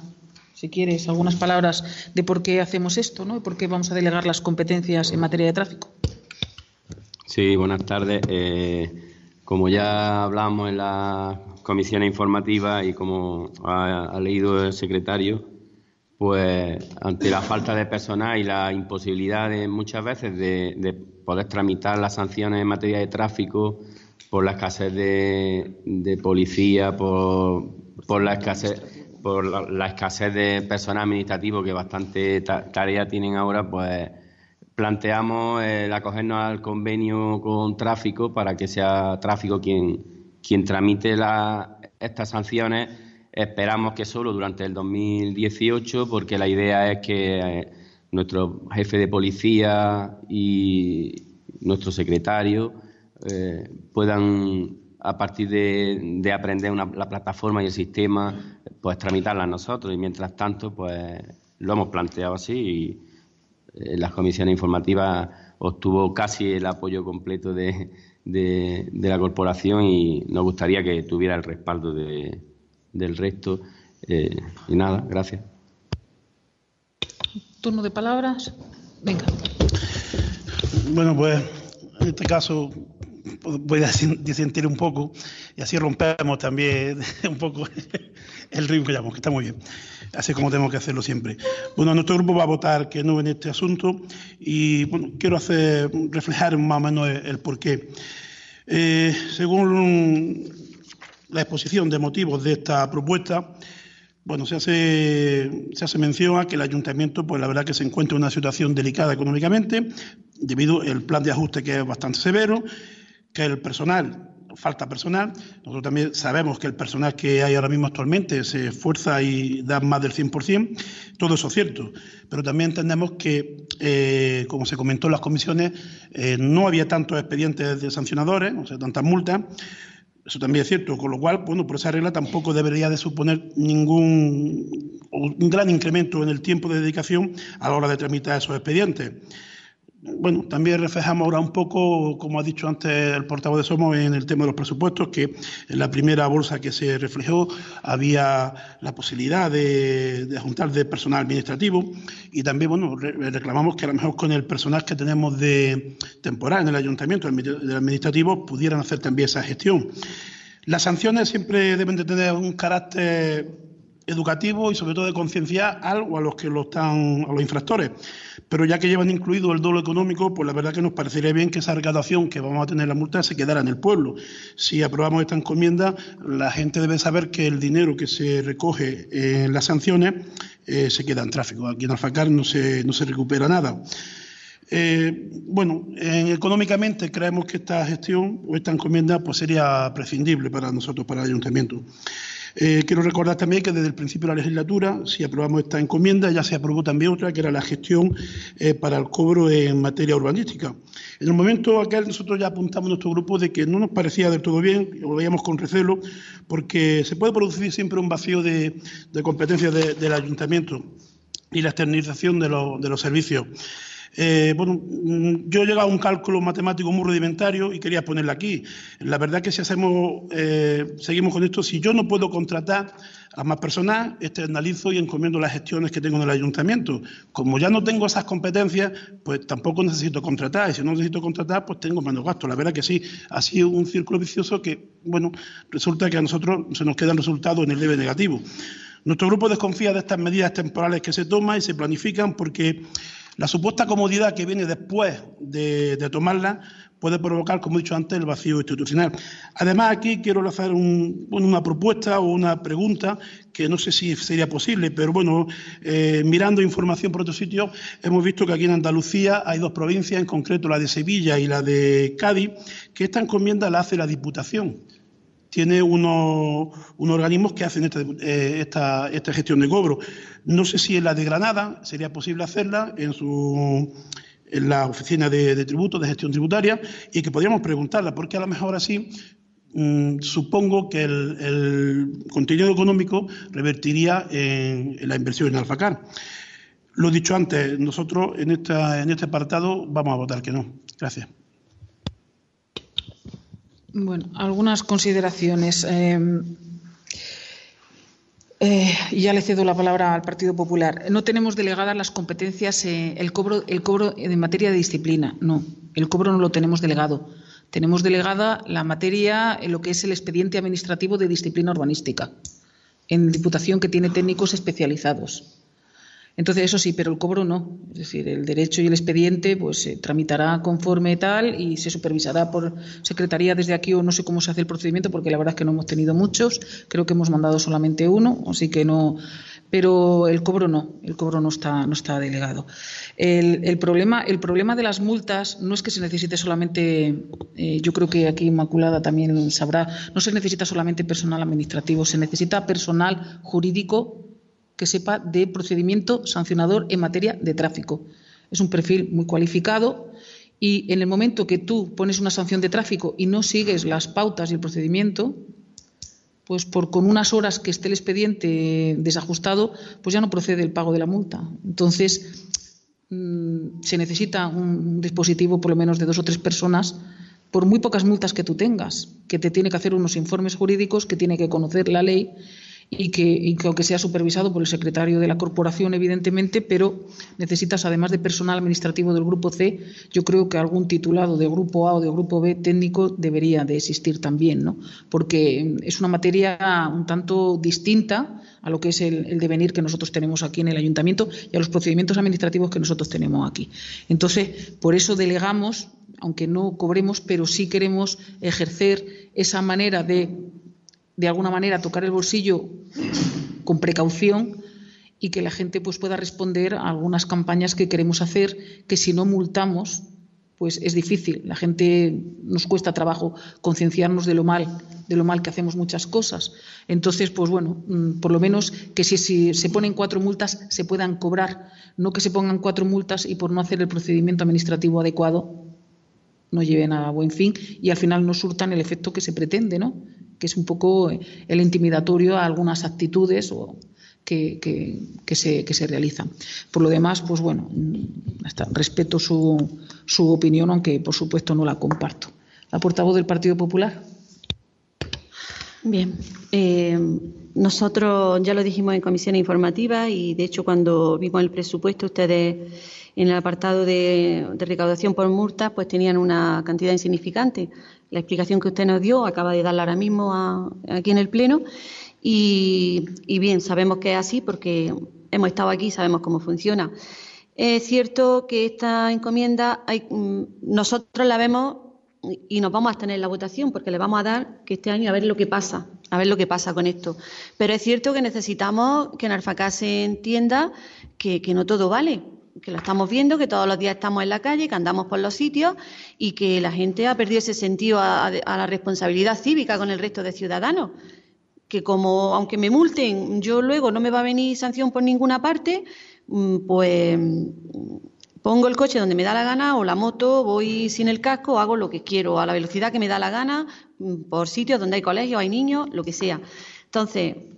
si quieres, algunas palabras de por qué hacemos esto ¿no? y por qué vamos a delegar las competencias en materia de tráfico. Sí, buenas tardes. Eh, como ya hablamos en la comisión informativa y como ha, leído el secretario, pues ante la falta de personal y la imposibilidad de, muchas veces de poder tramitar las sanciones en materia de tráfico por la escasez de, policía, por, por, la escasez por la, escasez de personal administrativo que bastante tarea tienen ahora, pues planteamos el acogernos al convenio con tráfico para que sea tráfico quien, quien tramite la, estas sanciones. Esperamos que solo durante el 2018, porque la idea es que eh, nuestro jefe de policía y nuestro secretario eh, puedan a partir de, aprender la plataforma y el sistema, pues tramitarla nosotros y mientras tanto, pues lo hemos planteado así y eh, las comisiones informativas obtuvo casi el apoyo completo de, la corporación y nos gustaría que tuviera el respaldo del resto. Eh, y nada, gracias. Turno de palabras. Venga. Bueno, pues en este caso voy a disentir un poco y así rompemos también <laughs> un poco el ritmo que llamamos, que está muy bien, así como tenemos que hacerlo siempre. Bueno, nuestro grupo va a votar que no en este asunto y bueno, quiero hacer reflejar más o menos el, porqué. Eh, según la exposición de motivos de esta propuesta, bueno, se hace, se hace mención a que el ayuntamiento, pues la verdad que se encuentra en una situación delicada económicamente, debido al plan de ajuste que es bastante severo, que el personal, falta personal, nosotros también sabemos que el personal que hay ahora mismo actualmente se esfuerza y da más del 100%, todo eso es cierto, pero también entendemos que, eh, como se comentó en las comisiones, eh, no había tantos expedientes de sancionadores, o sea, tantas multas, eso también es cierto, con lo cual, bueno, por esa regla tampoco debería de suponer ningún un gran incremento en el tiempo de dedicación a la hora de tramitar esos expedientes bueno, también reflejamos ahora un poco, como ha dicho antes el portavoz de Somos, en el tema de los presupuestos, que en la primera bolsa que se reflejó había la posibilidad de, juntar de personal administrativo y también, bueno, reclamamos que a lo mejor con el personal que tenemos de temporal en el ayuntamiento, del administrativo, pudieran hacer también esa gestión. Las sanciones siempre deben de tener un carácter educativo y sobre todo de concienciar algo a los que lo están, a los infractores. Pero ya que llevan incluido el doble económico, pues la verdad que nos parecería bien que esa recaudación que vamos a tener la multa se quedara en el pueblo. Si aprobamos esta encomienda, la gente debe saber que el dinero que se recoge en las sanciones eh, se queda en tráfico. Aquí en Alfacar no se, no se recupera nada. Eh, bueno, económicamente creemos que esta gestión o esta encomienda pues sería prescindible para nosotros, para el ayuntamiento. Eh, quiero recordar también que desde el principio de la legislatura, si aprobamos esta encomienda, ya se aprobó también otra, que era la gestión eh, para el cobro en materia urbanística. En el momento aquel nosotros ya apuntamos a nuestro grupo de que no nos parecía del todo bien, lo veíamos con recelo, porque se puede producir siempre un vacío de, competencias del ayuntamiento y la externalización de los servicios. Eh, bueno, mm, yo he llegado a un cálculo matemático muy rudimentario y quería ponerlo aquí. La verdad es que si hacemos, eh, seguimos con esto, si yo no puedo contratar a más personal, externalizo y encomiendo las gestiones que tengo en el ayuntamiento. Como ya no tengo esas competencias, pues tampoco necesito contratar. Y si no necesito contratar, pues tengo menos gastos. La verdad que sí, ha sido un círculo vicioso que, bueno, resulta que a nosotros se nos quedan resultados en el debe negativo. Nuestro grupo desconfía de estas medidas temporales que se toman y se planifican porque la supuesta comodidad que viene después de, tomarla puede provocar, como he dicho antes, el vacío institucional. Además, aquí quiero hacer una propuesta o una pregunta que no sé si sería posible, pero bueno, eh, mirando información por otros sitios, hemos visto que aquí en Andalucía hay dos provincias, en concreto la de Sevilla y la de Cádiz, que esta encomienda la hace la Diputación tiene unos, organismos que hacen eh, esta, esta, gestión de cobro. No sé si en la de Granada sería posible hacerla en, su, en la oficina de, tributos, de gestión tributaria, y que podríamos preguntarla, porque a lo mejor así mm, supongo que el, contenido económico revertiría en, la inversión en Alfacar. Lo dicho antes, nosotros en, esta, en este apartado vamos a votar que no. Gracias. Bueno, algunas consideraciones. Eh, eh, ya le cedo la palabra al Partido Popular. No tenemos delegadas las competencias, eh, el cobro, el cobro en materia de disciplina. No, el cobro no lo tenemos delegado. Tenemos delegada la materia, en lo que es el expediente administrativo de disciplina urbanística, en Diputación que tiene técnicos especializados. Entonces, eso sí, pero el cobro no. Es decir, el derecho y el expediente pues se tramitará conforme tal y se supervisará por secretaría desde aquí o no sé cómo se hace el procedimiento porque la verdad es que no hemos tenido muchos. Creo que hemos mandado solamente uno, así que no. Pero el cobro no, el cobro no está, no está delegado. El, problema, el problema de las multas no es que se necesite solamente, eh, yo creo que aquí Inmaculada también sabrá, no se necesita solamente personal administrativo, se necesita personal jurídico que sepa de procedimiento sancionador en materia de tráfico. Es un perfil muy cualificado y en el momento que tú pones una sanción de tráfico y no sigues las pautas y el procedimiento, pues por con unas horas que esté el expediente desajustado, pues ya no procede el pago de la multa. Entonces, mm, se necesita un dispositivo por lo menos de dos o tres personas por muy pocas multas que tú tengas, que te tiene que hacer unos informes jurídicos, que tiene que conocer la ley y que, aunque sea supervisado por el secretario de la corporación, evidentemente, pero necesitas, además de personal administrativo del grupo C, yo creo que algún titulado de grupo A o de grupo B técnico debería de existir también, ¿no? Porque es una materia un tanto distinta a lo que es el, devenir que nosotros tenemos aquí en el ayuntamiento y a los procedimientos administrativos que nosotros tenemos aquí. Entonces, por eso delegamos, aunque no cobremos, pero sí queremos ejercer esa manera de de alguna manera tocar el bolsillo con precaución y que la gente pues pueda responder a algunas campañas que queremos hacer que si no multamos pues es difícil. La gente nos cuesta trabajo concienciarnos de lo mal de lo mal que hacemos muchas cosas. Entonces pues bueno mm, por lo menos que si, se ponen cuatro multas se puedan cobrar. No que se pongan cuatro multas y por no hacer el procedimiento administrativo adecuado no lleven a buen fin y al final no surtan el efecto que se pretende no que es un poco el intimidatorio a algunas actitudes o que, se, que se realizan. Por lo demás, pues bueno, respeto su, su opinión, aunque por supuesto no la comparto. La portavoz del Partido Popular. Bien, eh, nosotros ya lo dijimos en comisión informativa y de hecho cuando vimos el presupuesto ustedes en el apartado de, de recaudación por multas pues tenían una cantidad insignificante la explicación que usted nos dio, acaba de darla ahora mismo aquí en el Pleno. Y, bien, sabemos que es así porque hemos estado aquí y sabemos cómo funciona. Es cierto que esta encomienda hay, mm, nosotros la vemos y nos vamos a tener la votación porque le vamos a dar que este año a ver lo que pasa, a ver lo que pasa con esto. Pero es cierto que necesitamos que en Alfacá se entienda que no todo vale que lo estamos viendo, que todos los días estamos en la calle, que andamos por los sitios y que la gente ha perdido ese sentido a, la responsabilidad cívica con el resto de ciudadanos. que como aunque me multen, yo luego no me va a venir sanción por ninguna parte, mm, pues pongo el coche donde me da la gana o la moto, voy sin el casco, hago lo que quiero, a la velocidad que me da la gana, mm, por sitios donde hay colegios, hay niños, lo que sea. Entonces, mm,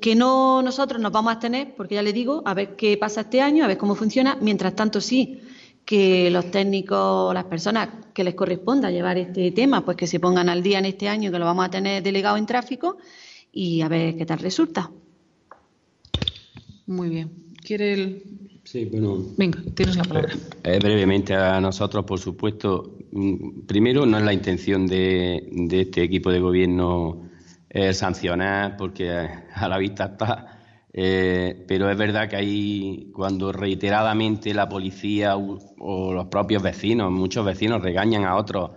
que no nosotros nos vamos a tener, porque ya le digo, a ver qué pasa este año, a ver cómo funciona. Mientras tanto, sí, que los técnicos, las personas que les corresponda llevar este tema, pues que se pongan al día en este año, que lo vamos a tener delegado en tráfico y a ver qué tal resulta. Muy bien. ¿Quiere el...? Sí, bueno. Venga, tienes la palabra. Eh, brevemente a nosotros, por supuesto, mm, primero no es la intención de, de este equipo de gobierno eh, sancionar, porque a la vista está eh, pero es verdad que hay cuando reiteradamente la policía o los propios vecinos, muchos vecinos regañan a otros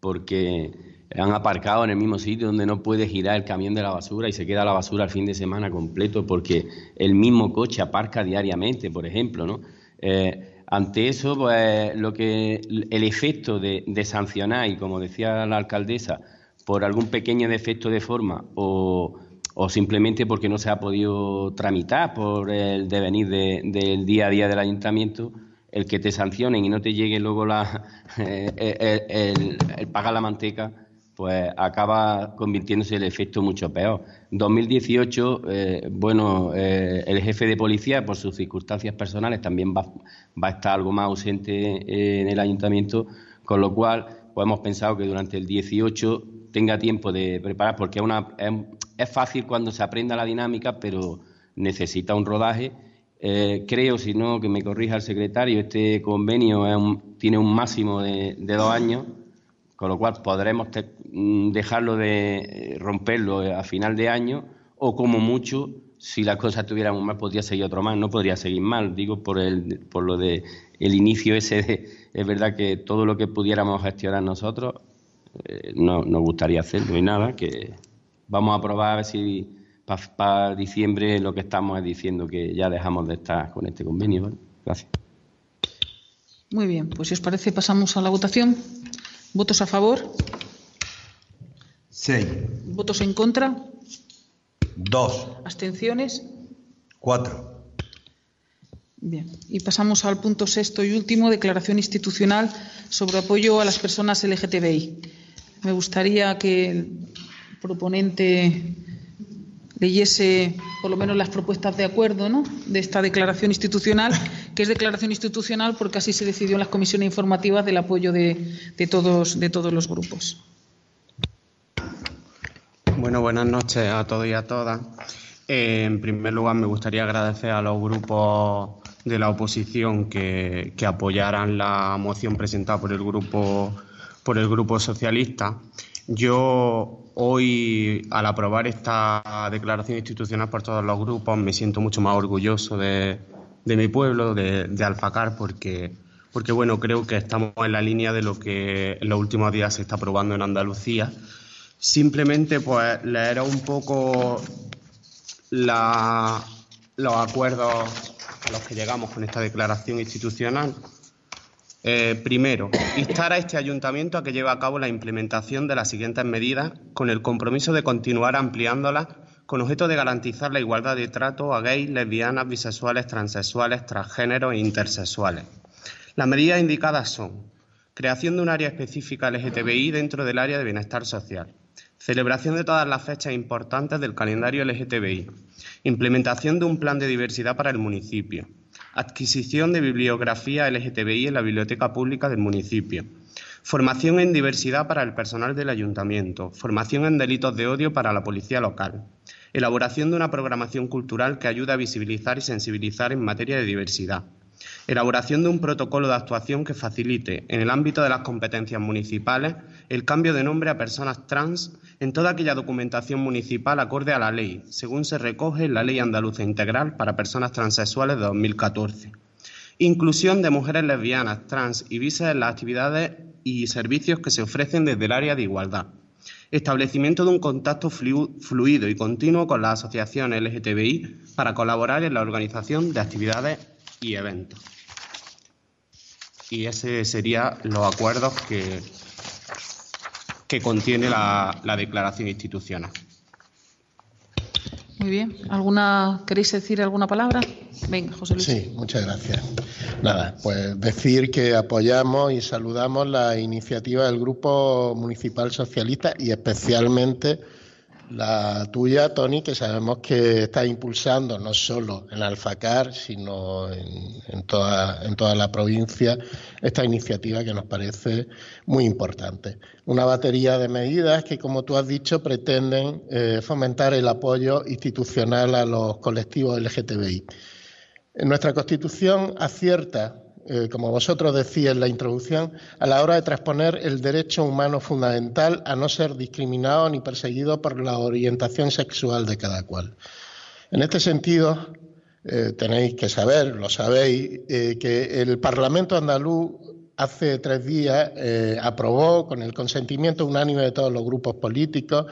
porque han aparcado en el mismo sitio donde no puede girar el camión de la basura y se queda la basura el fin de semana completo porque el mismo coche aparca diariamente, por ejemplo, ¿no? Eh, ante eso, pues lo que el efecto de sancionar y como decía la alcaldesa, por algún pequeño defecto de forma o o simplemente porque no se ha podido tramitar por el devenir del día a día del ayuntamiento, el que te sancionen y no te llegue luego la, <laughs> eh, el, pagar la manteca, pues acaba convirtiéndose el efecto mucho peor. 2018, eh, bueno, eh, el jefe de policía, por sus circunstancias personales, también va, va, a estar algo más ausente en el ayuntamiento, con lo cual pues hemos pensado que durante el 18 tenga tiempo de preparar, porque es es fácil cuando se aprenda la dinámica, pero necesita un rodaje. Eh, creo, si no, que me corrija el secretario, este convenio tiene un máximo de, dos años, con lo cual podremos mm, dejarlo de eh, romperlo a final de año, o como mucho, si las cosas estuviéramos mal, podría seguir otro más, no podría seguir mal, digo por, el, por lo de el inicio ese, es verdad que todo lo que pudiéramos gestionar nosotros, eh, no, nos gustaría hacerlo y nada, que vamos a probar a ver si para diciembre lo que estamos es diciendo que ya dejamos de estar con este convenio. Gracias. Muy bien, pues si os parece pasamos a la votación. ¿Votos a favor? Seis. ¿Votos en contra? Dos. ¿Abstenciones? Cuatro. Bien, y pasamos al punto sexto y último, declaración institucional sobre apoyo a las personas LGTBI. Me gustaría que proponente leyese por lo menos las propuestas de acuerdo ¿no? de esta declaración institucional, que es declaración institucional porque así se decidió en las comisiones informativas del apoyo de, todos, de todos los grupos. Bueno, buenas noches a todos y a todas. Eh, en primer lugar, me gustaría agradecer a los grupos de la oposición que apoyaran la moción presentada por el grupo por el grupo socialista. Yo hoy, al aprobar esta declaración institucional por todos los grupos, me siento mucho más orgulloso de, mi pueblo, de, Alfacar, porque, porque bueno, creo que estamos en la línea de lo que en los últimos días se está aprobando en Andalucía. Simplemente, pues, leer un poco los acuerdos a los que llegamos con esta declaración institucional eh, primero, instar a este ayuntamiento a que lleve a cabo la implementación de las siguientes medidas con el compromiso de continuar ampliándolas con objeto de garantizar la igualdad de trato a gays, lesbianas, bisexuales, transexuales, transgéneros e intersexuales. Las medidas indicadas son creación de un área específica LGTBI dentro del área de bienestar social, celebración de todas las fechas importantes del calendario LGTBI, implementación de un plan de diversidad para el municipio, adquisición de bibliografía LGTBI en la biblioteca pública del municipio, formación en diversidad para el personal del ayuntamiento, formación en delitos de odio para la policía local, elaboración de una programación cultural que ayude a visibilizar y sensibilizar en materia de diversidad, elaboración de un protocolo de actuación que facilite, en el ámbito de las competencias municipales, el cambio de nombre a personas trans en toda aquella documentación municipal acorde a la ley, según se recoge en la Ley Andaluza Integral para Personas Transexuales de 2014. Inclusión de mujeres lesbianas, trans y visas en las actividades y servicios que se ofrecen desde el área de igualdad. Establecimiento de un contacto fluido y continuo con las asociaciones LGTBI para colaborar en la organización de actividades y eventos. Y ese serían los acuerdos que, que contiene la, declaración institucional. Muy bien. ¿Alguna, ¿Queréis decir alguna palabra? Venga, José Luis. Sí, muchas gracias. Nada, pues decir que apoyamos y saludamos la iniciativa del Grupo Municipal Socialista y especialmente la tuya, Tony, que sabemos que está impulsando no solo en Alfacar, sino en, toda, en toda la provincia esta iniciativa que nos parece muy importante. Una batería de medidas que, como tú has dicho, pretenden eh, fomentar el apoyo institucional a los colectivos LGTBI. En nuestra Constitución acierta eh, como vosotros decís en la introducción, a la hora de transponer el derecho humano fundamental a no ser discriminado ni perseguido por la orientación sexual de cada cual. En este sentido, eh, tenéis que saber, lo sabéis, eh, que el Parlamento andaluz hace tres días aprobó, con el consentimiento unánime de todos los grupos políticos,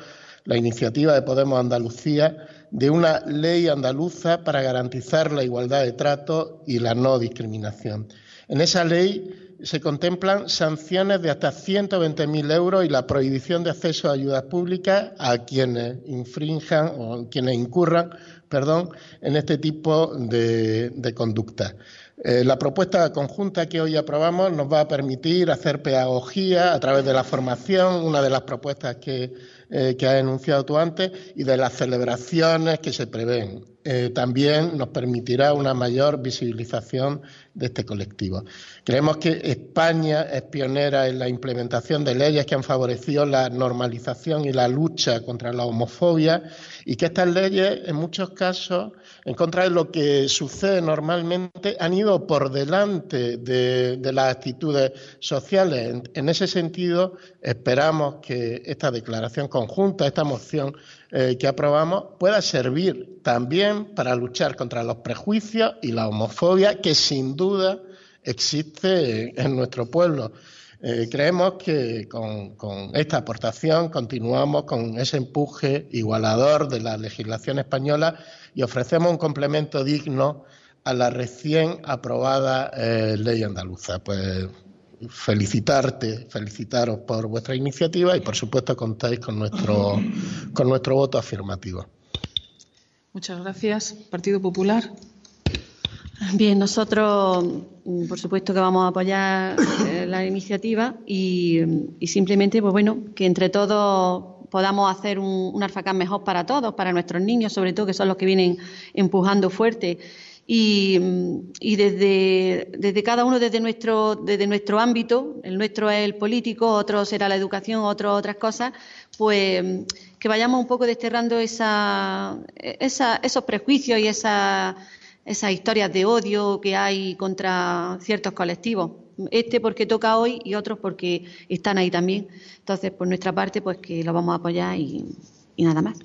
la iniciativa de Podemos Andalucía de una ley andaluza para garantizar la igualdad de trato y la no discriminación. En esa ley se contemplan sanciones de hasta 120.000 euros y la prohibición de acceso a ayudas públicas a quienes infrinjan o quienes incurran perdón, en este tipo de, conducta. Eh, la propuesta conjunta que hoy aprobamos nos va a permitir hacer pedagogía a través de la formación, una de las propuestas que, eh, que has enunciado tú antes, y de las celebraciones que se prevén. Eh, también nos permitirá una mayor visibilización de este colectivo. Creemos que España es pionera en la implementación de leyes que han favorecido la normalización y la lucha contra la homofobia y que estas leyes, en muchos casos, en contra de lo que sucede normalmente, han ido por delante de, las actitudes sociales. En, ese sentido, esperamos que esta declaración conjunta, esta moción eh, que aprobamos, pueda servir también para luchar contra los prejuicios y la homofobia que sin duda existe en nuestro pueblo. Eh, creemos que con, esta aportación continuamos con ese empuje igualador de la legislación española y ofrecemos un complemento digno a la recién aprobada eh, ley andaluza. Pues felicitarte, felicitaros por vuestra iniciativa y por supuesto contáis con nuestro, con nuestro voto afirmativo. Muchas gracias. Partido Popular. Bien, nosotros, mm, por supuesto, que vamos a apoyar eh, la iniciativa y, simplemente, pues bueno, que entre todos podamos hacer un, un mejor para todos, para nuestros niños, sobre todo, que son los que vienen empujando fuerte. Y, desde, desde, cada uno desde nuestro, desde nuestro ámbito, el nuestro es el político, otro será la educación, otro otras cosas, pues que vayamos un poco desterrando esa, esa, esos prejuicios y esa esas historias de odio que hay contra ciertos colectivos. Este porque toca hoy y otros porque están ahí también. Entonces, por nuestra parte, pues que lo vamos a apoyar y, nada más.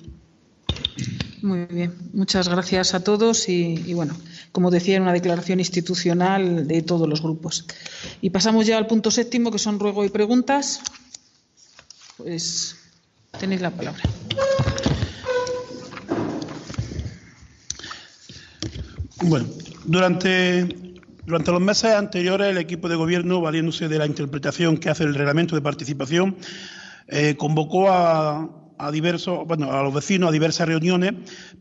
Muy bien, muchas gracias a todos y, bueno, como decía, una declaración institucional de todos los grupos. Y pasamos ya al punto séptimo, que son ruego y preguntas. Pues tenéis la palabra. Bueno, durante, durante los meses anteriores el equipo de gobierno, valiéndose de la interpretación que hace el reglamento de participación, eh, convocó a, a diversos, bueno, a los vecinos a diversas reuniones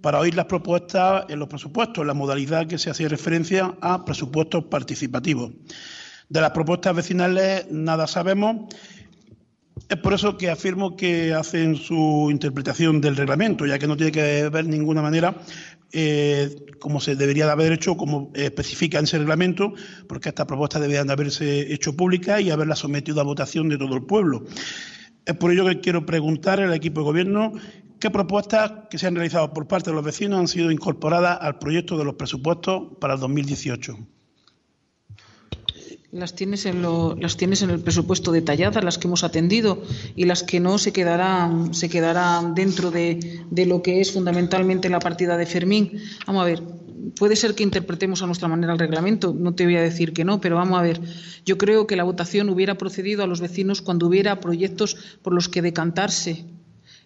para oír las propuestas en los presupuestos, la modalidad que se hacía referencia a presupuestos participativos. De las propuestas vecinales nada sabemos. Es por eso que afirmo que hacen su interpretación del reglamento, ya que no tiene que ver ninguna manera eh, como se debería de haber hecho, como especifica en ese reglamento, porque estas propuestas deberían de haberse hecho públicas y haberlas sometido a votación de todo el pueblo. Es por ello que quiero preguntar al equipo de gobierno qué propuestas que se han realizado por parte de los vecinos han sido incorporadas al proyecto de los presupuestos para el 2018 las tienes en las tienes en el presupuesto detalladas las que hemos atendido y las que no se quedarán se quedarán dentro de, de, lo que es fundamentalmente la partida de Fermín. Vamos a ver puede ser que interpretemos a nuestra manera el reglamento no te voy a decir que no pero vamos a ver. Yo creo que la votación hubiera procedido a los vecinos cuando hubiera proyectos por los que decantarse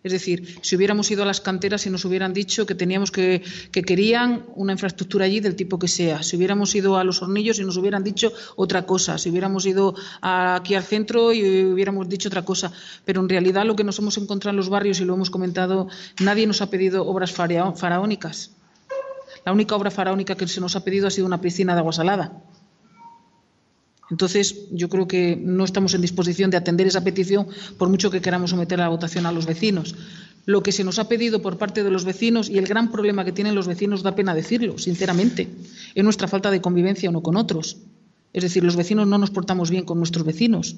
Es decir, si hubiéramos ido a las canteras y nos hubieran dicho que teníamos que, que querían una infraestructura allí del tipo que sea, si hubiéramos ido a los hornillos y nos hubieran dicho otra cosa, si hubiéramos ido aquí al centro y hubiéramos dicho otra cosa, pero en realidad lo que nos hemos encontrado en los barrios y lo hemos comentado, nadie nos ha pedido obras faraónicas. La única obra faraónica que se nos ha pedido ha sido una piscina de agua salada. Entonces, yo creo que no estamos en disposición de atender esa petición por mucho que queramos someter a la votación a los vecinos. Lo que se nos ha pedido por parte de los vecinos y el gran problema que tienen los vecinos, da pena decirlo, sinceramente, es nuestra falta de convivencia uno con otros. Es decir, los vecinos no nos portamos bien con nuestros vecinos.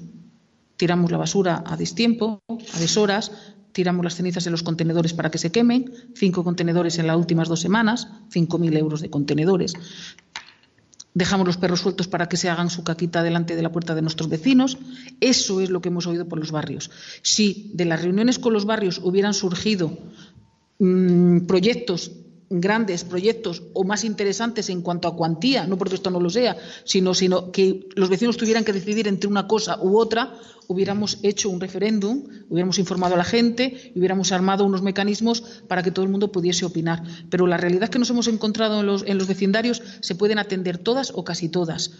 Tiramos la basura a destiempo, a deshoras, tiramos las cenizas en los contenedores para que se quemen, cinco contenedores en las últimas dos semanas, cinco mil euros de contenedores dejamos los perros sueltos para que se hagan su caquita delante de la puerta de nuestros vecinos. Eso es lo que hemos oído por los barrios. Si de las reuniones con los barrios hubieran surgido mm, proyectos grandes proyectos o más interesantes en cuanto a cuantía, no porque esto no lo sea, sino, sino que los vecinos tuvieran que decidir entre una cosa u otra, hubiéramos hecho un referéndum, hubiéramos informado a la gente y hubiéramos armado unos mecanismos para que todo el mundo pudiese opinar. Pero la realidad que nos hemos encontrado en los, en los vecindarios se pueden atender todas o casi todas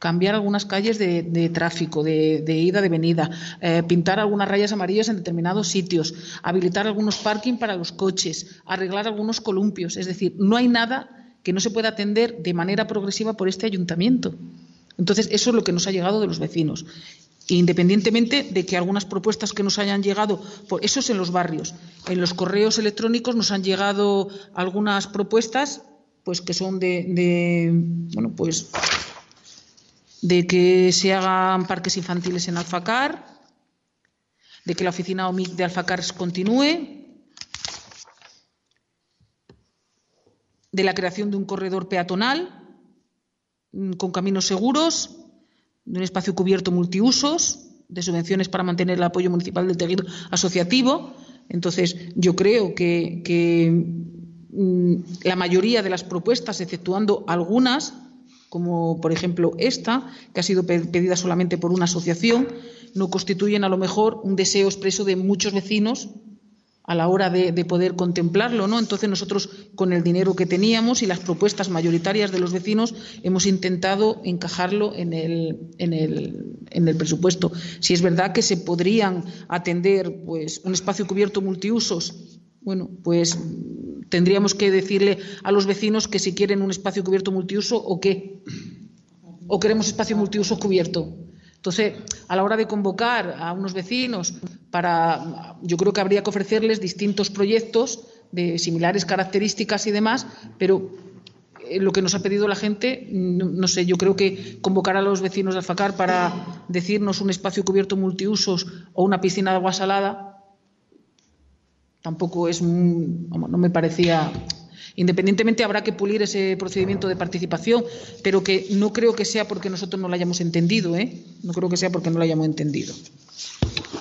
cambiar algunas calles de, tráfico, de, ida, de venida, eh, pintar algunas rayas amarillas en determinados sitios, habilitar algunos parking para los coches, arreglar algunos columpios. Es decir, no hay nada que no se pueda atender de manera progresiva por este ayuntamiento. Entonces, eso es lo que nos ha llegado de los vecinos. Independientemente de que algunas propuestas que nos hayan llegado, eso es en los barrios. En los correos electrónicos nos han llegado algunas propuestas, pues que son de, de bueno, pues de que se hagan parques infantiles en Alfacar, de que la oficina OMIC de Alfacar continúe, de la creación de un corredor peatonal mm, con caminos seguros, de un espacio cubierto multiusos, de subvenciones para mantener el apoyo municipal del tejido asociativo. Entonces, yo creo que, que mm, la mayoría de las propuestas, exceptuando algunas, como por ejemplo esta, que ha sido pedida solamente por una asociación, no constituyen a lo mejor un deseo expreso de muchos vecinos a la hora de, poder contemplarlo, ¿no? Entonces nosotros con el dinero que teníamos y las propuestas mayoritarias de los vecinos hemos intentado encajarlo en el, en el, en el presupuesto. Si es verdad que se podrían atender pues un espacio cubierto multiusos, bueno, pues tendríamos que decirle a los vecinos que si quieren un espacio cubierto multiuso o qué. O queremos espacio multiuso cubierto. Entonces, a la hora de convocar a unos vecinos para, yo creo que habría que ofrecerles distintos proyectos de similares características y demás, pero eh, lo que nos ha pedido la gente, no, sé, yo creo que convocar a los vecinos de Alfacar para decirnos un espacio cubierto multiusos o una piscina de agua salada, tampoco es, no me parecía. Independientemente habrá que pulir ese procedimiento de participación, pero que no creo que sea porque nosotros no lo hayamos entendido, ¿eh? No creo que sea porque no lo hayamos entendido.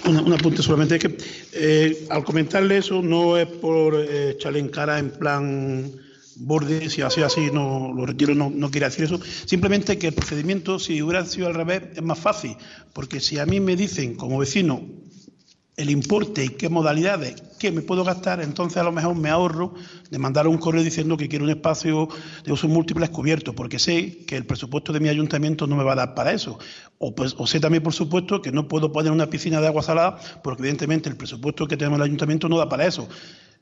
Un apunte solamente que eh, al comentarle eso no es por eh, echarle en cara en plan borde, si así así no lo retiro, no, no quiere decir eso. Simplemente que el procedimiento, si hubiera sido al revés, es más fácil, porque si a mí me dicen como vecino el importe y qué modalidades que me puedo gastar, entonces a lo mejor me ahorro de mandar un correo diciendo que quiero un espacio de usos múltiples cubierto, porque sé que el presupuesto de mi ayuntamiento no me va a dar para eso. O, pues, o sé también, por supuesto, que no puedo poner una piscina de agua salada, porque evidentemente el presupuesto que tenemos en el ayuntamiento no da para eso.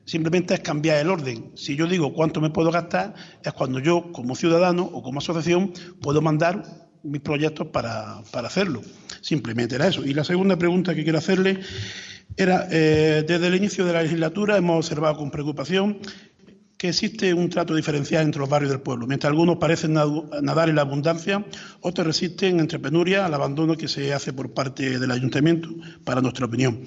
Simplemente es cambiar el orden. Si yo digo cuánto me puedo gastar, es cuando yo, como ciudadano o como asociación, puedo mandar mis proyectos para hacerlo. Simplemente era eso. Y la segunda pregunta que quiero hacerle era, eh, desde el inicio de la legislatura hemos observado con preocupación que existe un trato diferencial entre los barrios del pueblo. Mientras algunos parecen nadar en la abundancia, otros resisten entre penuria al abandono que se hace por parte del ayuntamiento, para nuestra opinión.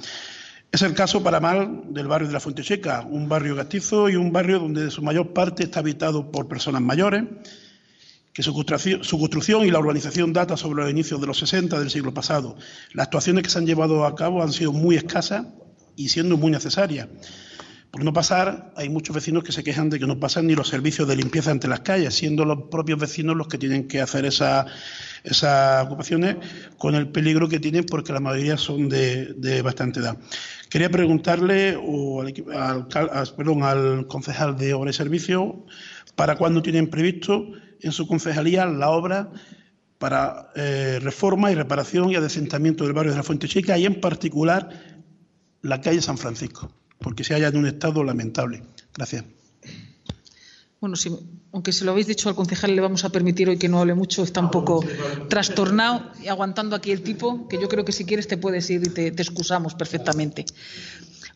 Es el caso para mal del barrio de la Fuente Checa, un barrio gastizo y un barrio donde su mayor parte está habitado por personas mayores, que su construcción, y la urbanización data sobre los inicios de los 60 del siglo pasado. Las actuaciones que se han llevado a cabo han sido muy escasas y siendo muy necesarias. Por no pasar, hay muchos vecinos que se quejan de que no pasan ni los servicios de limpieza entre las calles, siendo los propios vecinos los que tienen que hacer esas ocupaciones con el peligro que tienen porque la mayoría son de, bastante edad. Quería preguntarle al, perdón, al concejal de Obra y Servicio para cuándo tienen previsto en su concejalía la obra para eh, reforma y reparación y adesentamiento del barrio de la Fuente Chica y en particular la calle San Francisco porque se halla en un estado lamentable. Gracias. Bueno, aunque se lo habéis dicho al concejal, le vamos a permitir hoy que no hable mucho, está un poco trastornado y aguantando aquí el tipo, que yo creo que si quieres te puedes ir y te, excusamos perfectamente.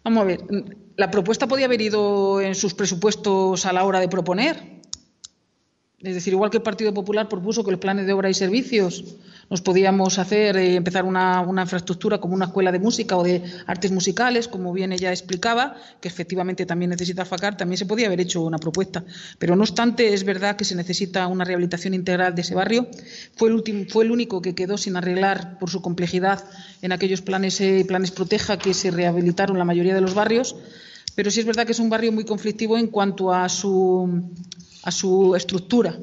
Vamos a ver, la propuesta podía haber ido en sus presupuestos a la hora de proponer. Es decir, igual que el Partido Popular propuso que los planes de obra y servicios nos podíamos hacer, eh, empezar una, infraestructura como una escuela de música o de artes musicales, como bien ella explicaba, que efectivamente también necesita FACAR, también se podía haber hecho una propuesta. Pero no obstante, es verdad que se necesita una rehabilitación integral de ese barrio. Fue el, último, fue el único que quedó sin arreglar por su complejidad en aquellos planes, eh, planes Proteja que se rehabilitaron la mayoría de los barrios. Pero sí es verdad que es un barrio muy conflictivo en cuanto a su, a su estructura.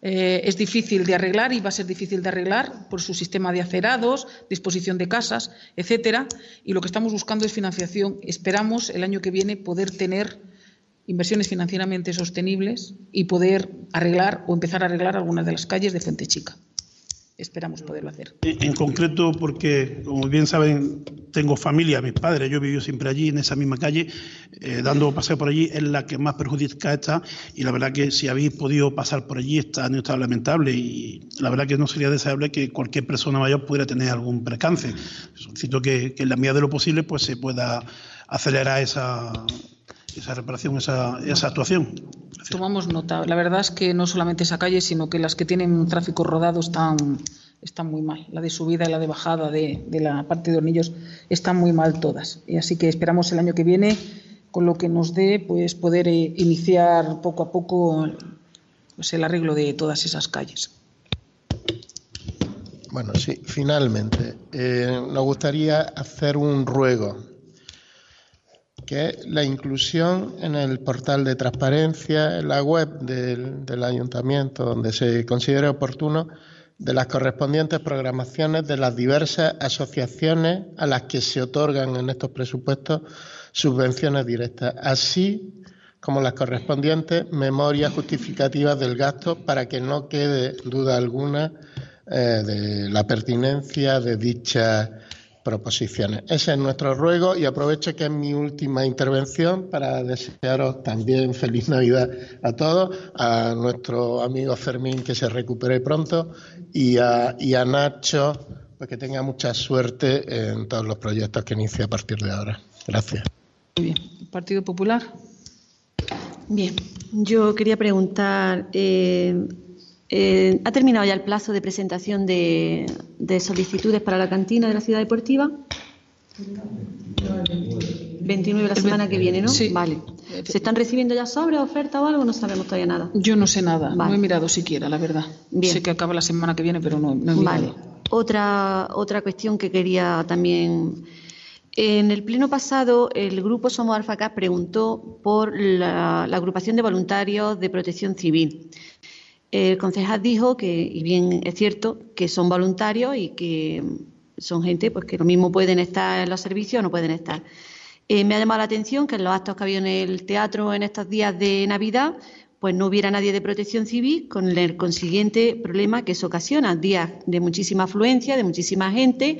Eh, es difícil de arreglar y va a ser difícil de arreglar por su sistema de acerados, disposición de casas, etcétera. Y lo que estamos buscando es financiación. Esperamos el año que viene poder tener inversiones financieramente sostenibles y poder arreglar o empezar a arreglar algunas de las calles de Fuente Chica esperamos poderlo hacer. En concreto, porque, como bien saben, tengo familia, mis padres, yo he vivido siempre allí, en esa misma calle, eh, dando paseo por allí, es la que más perjudicada está, y la verdad que si habéis podido pasar por allí está un estado lamentable, y la verdad que no sería deseable que cualquier persona mayor pudiera tener algún percance. Solicito que, que en la medida de lo posible pues se pueda acelerar esa, esa reparación, esa, esa actuación. Tomamos nota. La verdad es que no solamente esa calle, sino que las que tienen tráfico rodado están, están muy mal. La de subida y la de bajada de, la parte de Hornillos están muy mal todas. Y así que esperamos el año que viene, con lo que nos dé, pues poder eh, iniciar poco a poco pues, el arreglo de todas esas calles. Bueno, sí, finalmente, eh, nos gustaría hacer un ruego que es la inclusión en el portal de transparencia, en la web del, ayuntamiento, donde se considere oportuno, de las correspondientes programaciones de las diversas asociaciones a las que se otorgan en estos presupuestos subvenciones directas, así como las correspondientes memorias justificativas del gasto para que no quede duda alguna eh, de la pertinencia de dichas proposiciones. Ese es nuestro ruego y aprovecho que es mi última intervención para desearos también feliz Navidad a todos, a nuestro amigo Fermín que se recupere pronto y a, y a Nacho pues que tenga mucha suerte en todos los proyectos que inicie a partir de ahora. Gracias. Muy bien. Partido Popular. Bien, yo quería preguntar, eh, eh, ¿Ha terminado ya el plazo de presentación de, solicitudes para la cantina de la ciudad deportiva? 29 la semana que viene, ¿no? Sí. Vale. ¿Se están recibiendo ya sobres, ofertas o algo? No sabemos todavía nada. Yo no sé nada, no he mirado siquiera, la verdad. Sé que acaba la semana que viene, pero no, he mirado. Vale. Otra, otra cuestión que quería también. En el pleno pasado, el grupo Somos Alfacá preguntó por la agrupación de voluntarios de protección civil. El concejal dijo que, y bien es cierto, que son voluntarios y que son gente pues que lo mismo pueden estar en los servicios o no pueden estar. Eh, me ha llamado la atención que en los actos que había en el teatro en estos días de Navidad, pues no hubiera nadie de protección civil, con el consiguiente problema que eso ocasiona, días de muchísima afluencia, de muchísima gente,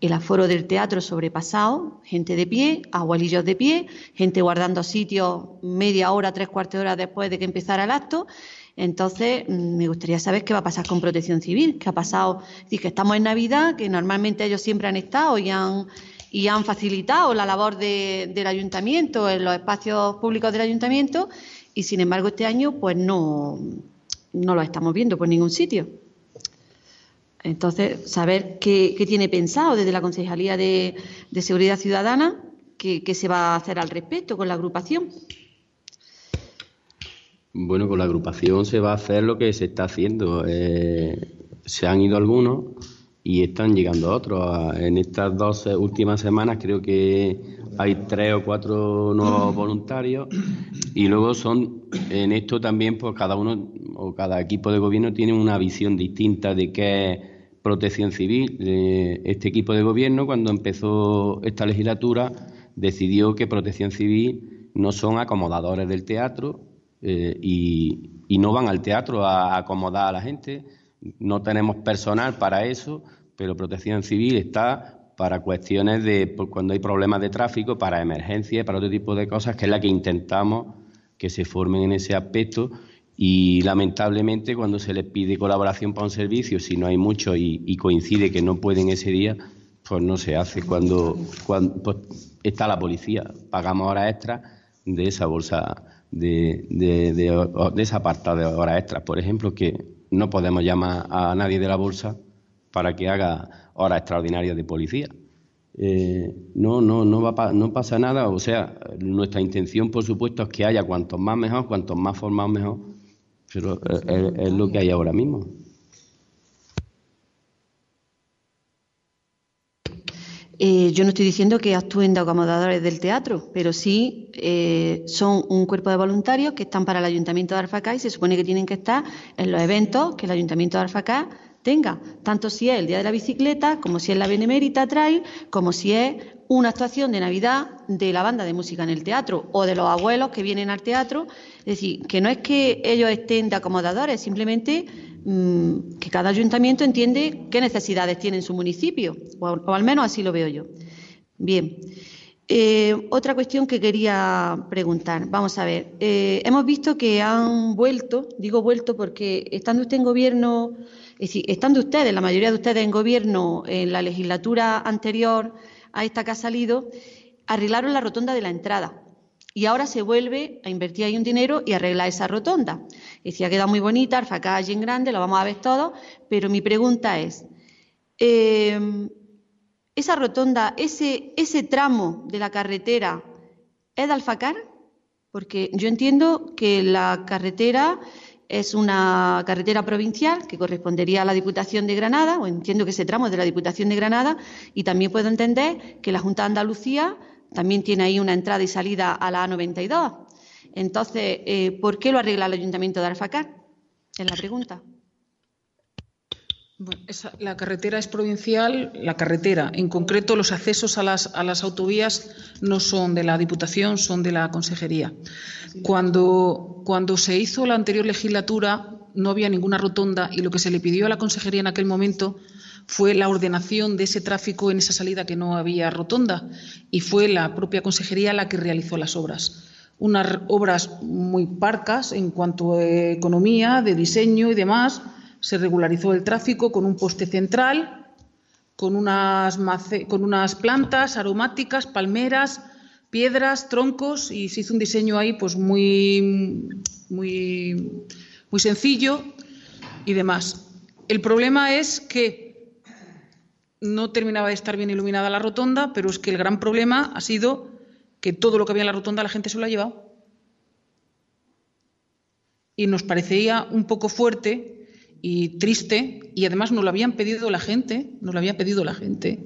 el aforo del teatro sobrepasado, gente de pie, abuelillos de pie, gente guardando sitios media hora, tres cuartos de hora después de que empezara el acto entonces, mm, me gustaría saber qué va a pasar con Protección Civil, qué ha pasado, es que estamos en Navidad, que normalmente ellos siempre han estado y han, y han facilitado la labor del ayuntamiento, en los espacios públicos del ayuntamiento, y sin embargo este año pues no, no lo estamos viendo por ningún sitio. Entonces, saber qué, tiene pensado desde la Concejalía de, Seguridad Ciudadana, qué se va a hacer al respecto con la agrupación. Bueno, con la agrupación se va a hacer lo que se está haciendo. Eh, se han ido algunos y están llegando otros. En estas dos últimas semanas creo que hay tres o cuatro nuevos voluntarios y luego son, en esto también, pues cada uno o cada equipo de gobierno tiene una visión distinta de qué es protección civil. Este equipo de gobierno, cuando empezó esta legislatura, decidió que protección civil no son acomodadores del teatro eh, y, no van al teatro a acomodar a la gente. No tenemos personal para eso, pero protección civil está para cuestiones de cuando hay problemas de tráfico, para emergencias, para otro tipo de cosas, que es la que intentamos que se formen en ese aspecto. Y lamentablemente, cuando se les pide colaboración para un servicio, si no hay mucho y, coincide que no pueden ese día, pues no se hace. Cuando, cuando pues, está la policía, pagamos horas extras de esa bolsa, de, de, de, de esa apartado de horas extras, por ejemplo, que no podemos llamar a nadie de la bolsa para que haga horas extraordinarias de policía. Eh, no, no, no, va no pasa nada. O sea, nuestra intención, por supuesto, es que haya cuantos más mejor, cuantos más formados mejor. Pero es, lo que hay ahora mismo. Eh, yo no estoy diciendo que actúen de acomodadores del teatro, pero sí eh, son un cuerpo de voluntarios que están para el Ayuntamiento de Arfacá y se supone que tienen que estar en los eventos que el Ayuntamiento de Arfacá tenga, tanto si es el Día de la Bicicleta, como si es la Benemérita Trail, como si es una actuación de Navidad de la banda de música en el teatro o de los abuelos que vienen al teatro. Es decir, que no es que ellos estén de acomodadores, simplemente que cada ayuntamiento entiende qué necesidades tiene en su municipio, o, al menos así lo veo yo. Bien. Eh, otra cuestión que quería preguntar. Vamos a ver. Eh, hemos visto que han vuelto, digo vuelto porque estando usted en gobierno es decir, estando ustedes, la mayoría de ustedes en gobierno, en la legislatura anterior a esta que ha salido, arreglaron la rotonda de la entrada. Y ahora se vuelve a invertir ahí un dinero y arreglar esa rotonda. Decía, queda muy bonita, Alfacalle en grande, lo vamos a ver todo, pero mi pregunta es, em, ¿esa rotonda, ese, ese tramo de la carretera es de Alfacar? Porque yo entiendo que la carretera es una carretera provincial que correspondería a la Diputación de Granada, o entiendo que ese tramo es de la Diputación de Granada, y también puedo entender que la Junta de Andalucía también tiene ahí una entrada y salida a la A92. Entonces, eh, ¿por qué lo arregla el Ayuntamiento de Alfacar? Es la pregunta la carretera es provincial, la carretera, en concreto los accesos a las, a las autovías no son de la Diputación, son de la Consejería. Cuando, cuando se hizo la anterior legislatura no había ninguna rotonda y lo que se le pidió a la Consejería en aquel momento fue la ordenación de ese tráfico en esa salida que no había rotonda y fue la propia Consejería la que realizó las obras. Unas obras muy parcas en cuanto a economía, de diseño y demás, se regularizó el tráfico con un poste central, con unas, plantas aromáticas, palmeras, piedras, troncos y se hizo un diseño ahí pues muy, muy, muy sencillo y demás. El problema es que no terminaba de estar bien iluminada la rotonda, pero es que el gran problema ha sido que todo lo que había en la rotonda la gente se lo ha llevado. Y nos parecía un poco fuerte y triste y además nos lo habían pedido la gente, nos lo había pedido la gente.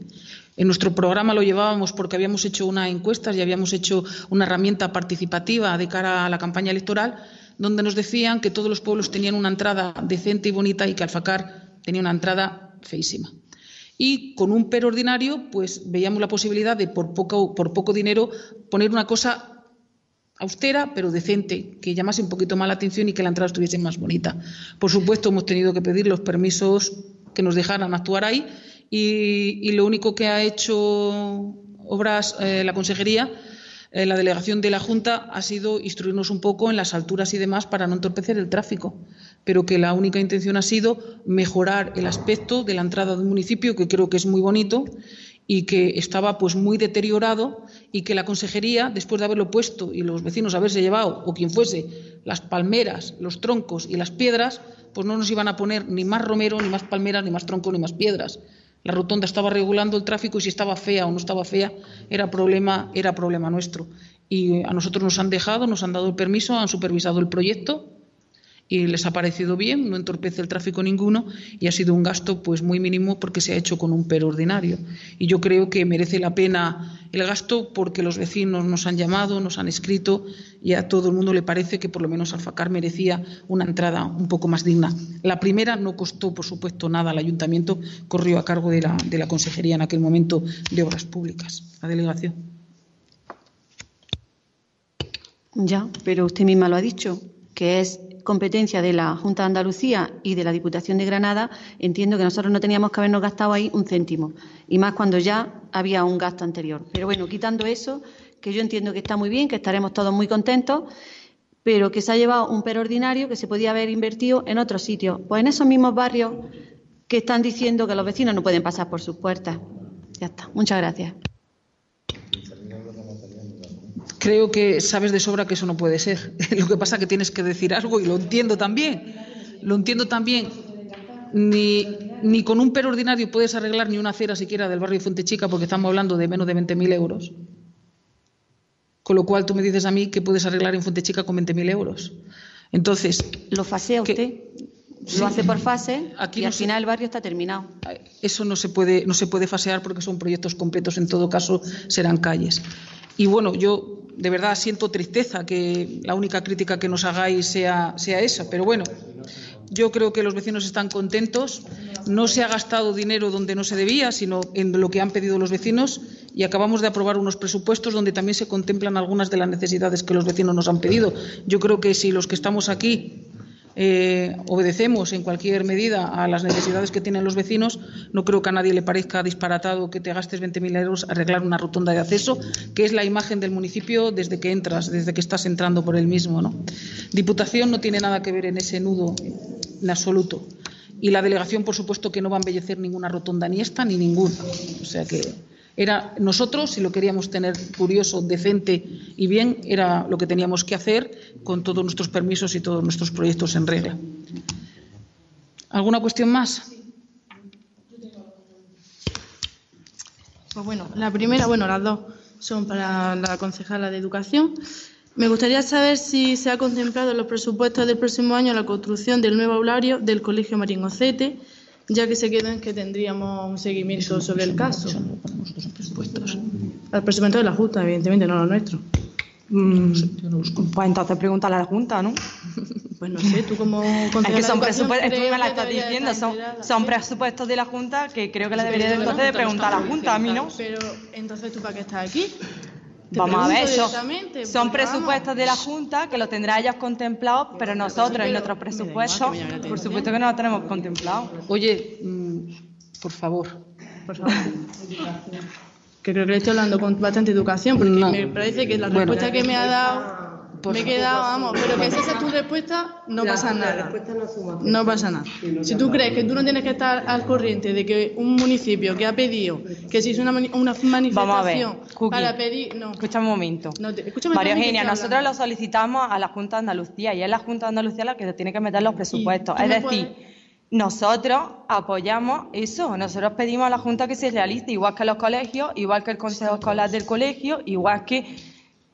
En nuestro programa lo llevábamos porque habíamos hecho una encuesta y habíamos hecho una herramienta participativa de cara a la campaña electoral donde nos decían que todos los pueblos tenían una entrada decente y bonita y que Alfacar tenía una entrada feísima. Y con un pero ordinario, pues veíamos la posibilidad de por poco, por poco dinero poner una cosa austera, pero decente, que llamase un poquito más la atención y que la entrada estuviese más bonita. Por supuesto, hemos tenido que pedir los permisos que nos dejaran actuar ahí y, lo único que ha hecho obras eh, la Consejería, eh, la delegación de la Junta, ha sido instruirnos un poco en las alturas y demás para no entorpecer el tráfico, pero que la única intención ha sido mejorar el aspecto de la entrada del municipio, que creo que es muy bonito y que estaba pues muy deteriorado y que la consejería, después de haberlo puesto y los vecinos haberse llevado, o quien fuese, las palmeras, los troncos y las piedras, pues no nos iban a poner ni más romero, ni más palmeras, ni más troncos, ni más piedras. La rotonda estaba regulando el tráfico y si estaba fea o no estaba fea era problema, era problema nuestro. Y a nosotros nos han dejado, nos han dado el permiso, han supervisado el proyecto y les ha parecido bien, no entorpece el tráfico ninguno y ha sido un gasto pues muy mínimo porque se ha hecho con un pero ordinario. Y yo creo que merece la pena el gasto porque los vecinos nos han llamado, nos han escrito y a todo el mundo le parece que por lo menos Alfacar merecía una entrada un poco más digna. La primera no costó, por supuesto, nada al ayuntamiento, corrió a cargo de la, de la Consejería en aquel momento de Obras Públicas, la delegación. Ya, pero usted misma lo ha dicho, que es competencia de la Junta de Andalucía y de la Diputación de Granada, entiendo que nosotros no teníamos que habernos gastado ahí un céntimo, y más cuando ya había un gasto anterior. Pero bueno, quitando eso, que yo entiendo que está muy bien, que estaremos todos muy contentos, pero que se ha llevado un pero ordinario que se podía haber invertido en otros sitios, pues en esos mismos barrios que están diciendo que los vecinos no pueden pasar por sus puertas. Ya está. Muchas gracias. Creo que sabes de sobra que eso no puede ser. <laughs> Lo que pasa es que tienes que decir algo y lo entiendo también. Lo entiendo también. Ni, ni con un pero ordinario puedes arreglar ni una acera siquiera del barrio Fuente Chica porque estamos hablando de menos de 20.000 euros. Con lo cual tú me dices a mí que puedes arreglar en Fuente Chica con 20.000 euros. Entonces. ¿Lo fasea usted? Sí. Lo hace por fase Aquí y no al se- final el barrio está terminado. Eso no se puede, no se puede fasear porque son proyectos completos, en todo caso serán calles. Y bueno, yo de verdad siento tristeza que la única crítica que nos hagáis sea, sea esa, pero bueno, yo creo que los vecinos están contentos, no se ha gastado dinero donde no se debía, sino en lo que han pedido los vecinos y acabamos de aprobar unos presupuestos donde también se contemplan algunas de las necesidades que los vecinos nos han pedido. Yo creo que si los que estamos aquí eh, obedecemos en cualquier medida a las necesidades que tienen los vecinos, no creo que a nadie le parezca disparatado que te gastes 20.000 euros arreglar una rotonda de acceso, que es la imagen del municipio desde que entras, desde que estás entrando por el mismo. ¿no? Diputación no tiene nada que ver en ese nudo en absoluto. Y la delegación, por supuesto, que no va a embellecer ninguna rotonda, ni esta ni ninguna. O sea que era nosotros, si lo queríamos tener curioso, decente y bien, era lo que teníamos que hacer con todos nuestros permisos y todos nuestros proyectos en regla. ¿Alguna cuestión más? Pues bueno, la primera, bueno, las dos son para la concejala de Educación. Me gustaría saber si se ha contemplado en los presupuestos del próximo año la construcción del nuevo aulario del Colegio Maringocete, ya que se quedó en que tendríamos un seguimiento sobre el caso. Al presupuesto de la Junta, evidentemente, no los nuestros. Mm, pues entonces pregúntale a la Junta, ¿no? <laughs> Pues no sé, tú como Es que son presupuestos, tú ¿crees me la estás diciendo, son, son presupuestos de la Junta que creo que la debería Pero entonces de preguntar a la Junta, a mí no. Pero entonces, ¿tú para qué estás aquí? Vamos a ver, pregunto son, vamos, presupuestos de la Junta que lo tendrá ellos contemplados, pero nosotros en nuestros presupuestos, por supuesto que no lo tenemos contemplado. Oye, mm, por favor. Por favor. Que creo que le estoy hablando con bastante educación, porque me parece que la Bueno. respuesta que me ha dado, me he quedado, vamos, pero que si esa es tu respuesta, no pasa nada. No pasa nada. Si tú crees que tú no tienes que estar al corriente de que un municipio que ha pedido que se hizo una, mani- una manifestación Vamos a ver, Cookie. para pedir. No, Escúchame un momento. no te, escúchame María Eugenia, nosotros lo solicitamos a la Junta de Andalucía y es la Junta de Andalucía la que tiene que meter los presupuestos. Es decir, nosotros apoyamos eso, nosotros pedimos a la Junta que se realice, igual que los colegios, igual que el Consejo Escolar del colegio, igual que,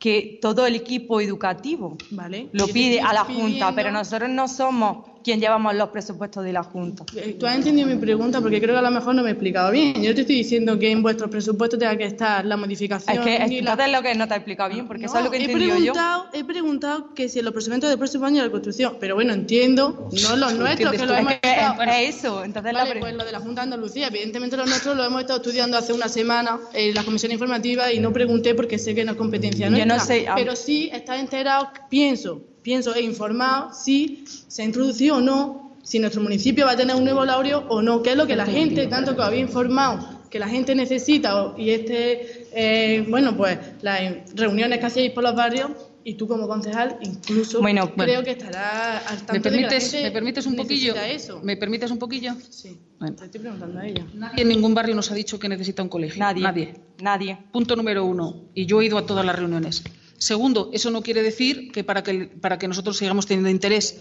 que todo el equipo educativo. Vale. Lo pide a la Junta, pero nosotros no somos quien llevamos los presupuestos de la Junta. Eh, Tú has entendido mi pregunta porque creo que a lo mejor no me he explicado bien. Yo te estoy diciendo que en vuestros presupuestos tenga que estar la modificación. Es que la- lo que no te he explicado bien, porque eso es lo que he entendido yo. preguntado, he preguntado que si en los presupuestos del próximo año de la construcción, pero bueno, entiendo, no los <laughs> nuestros, que lo Es hemos que es- estado- es eso, entonces la Vale, pre- pues lo de la Junta de Andalucía, evidentemente los nuestros lo hemos estado estudiando hace una semana en la comisión informativa y no pregunté porque sé que no es competencia Yo no nuestra. sé. Pero sí está enterado, pienso, pienso e informado si se ha introducido o no, si nuestro municipio va a tener un nuevo laurio o no, que es lo que la gente, tanto que había informado, que la gente necesita y este, eh, bueno, pues las reuniones que hacéis por los barrios y tú como concejal incluso Bueno, creo bueno. que estarás al tanto ¿Me de que la permites, gente ¿Me permites un poquillo? necesita eso. ¿Me permites un poquillo? Sí, Bueno. te estoy preguntando a ella. Nadie en ningún barrio nos ha dicho que necesita un colegio. Nadie. Nadie. Nadie. Punto número uno. Y yo he ido a todas las reuniones. Segundo, eso no quiere decir que para que, para que nosotros sigamos teniendo interés.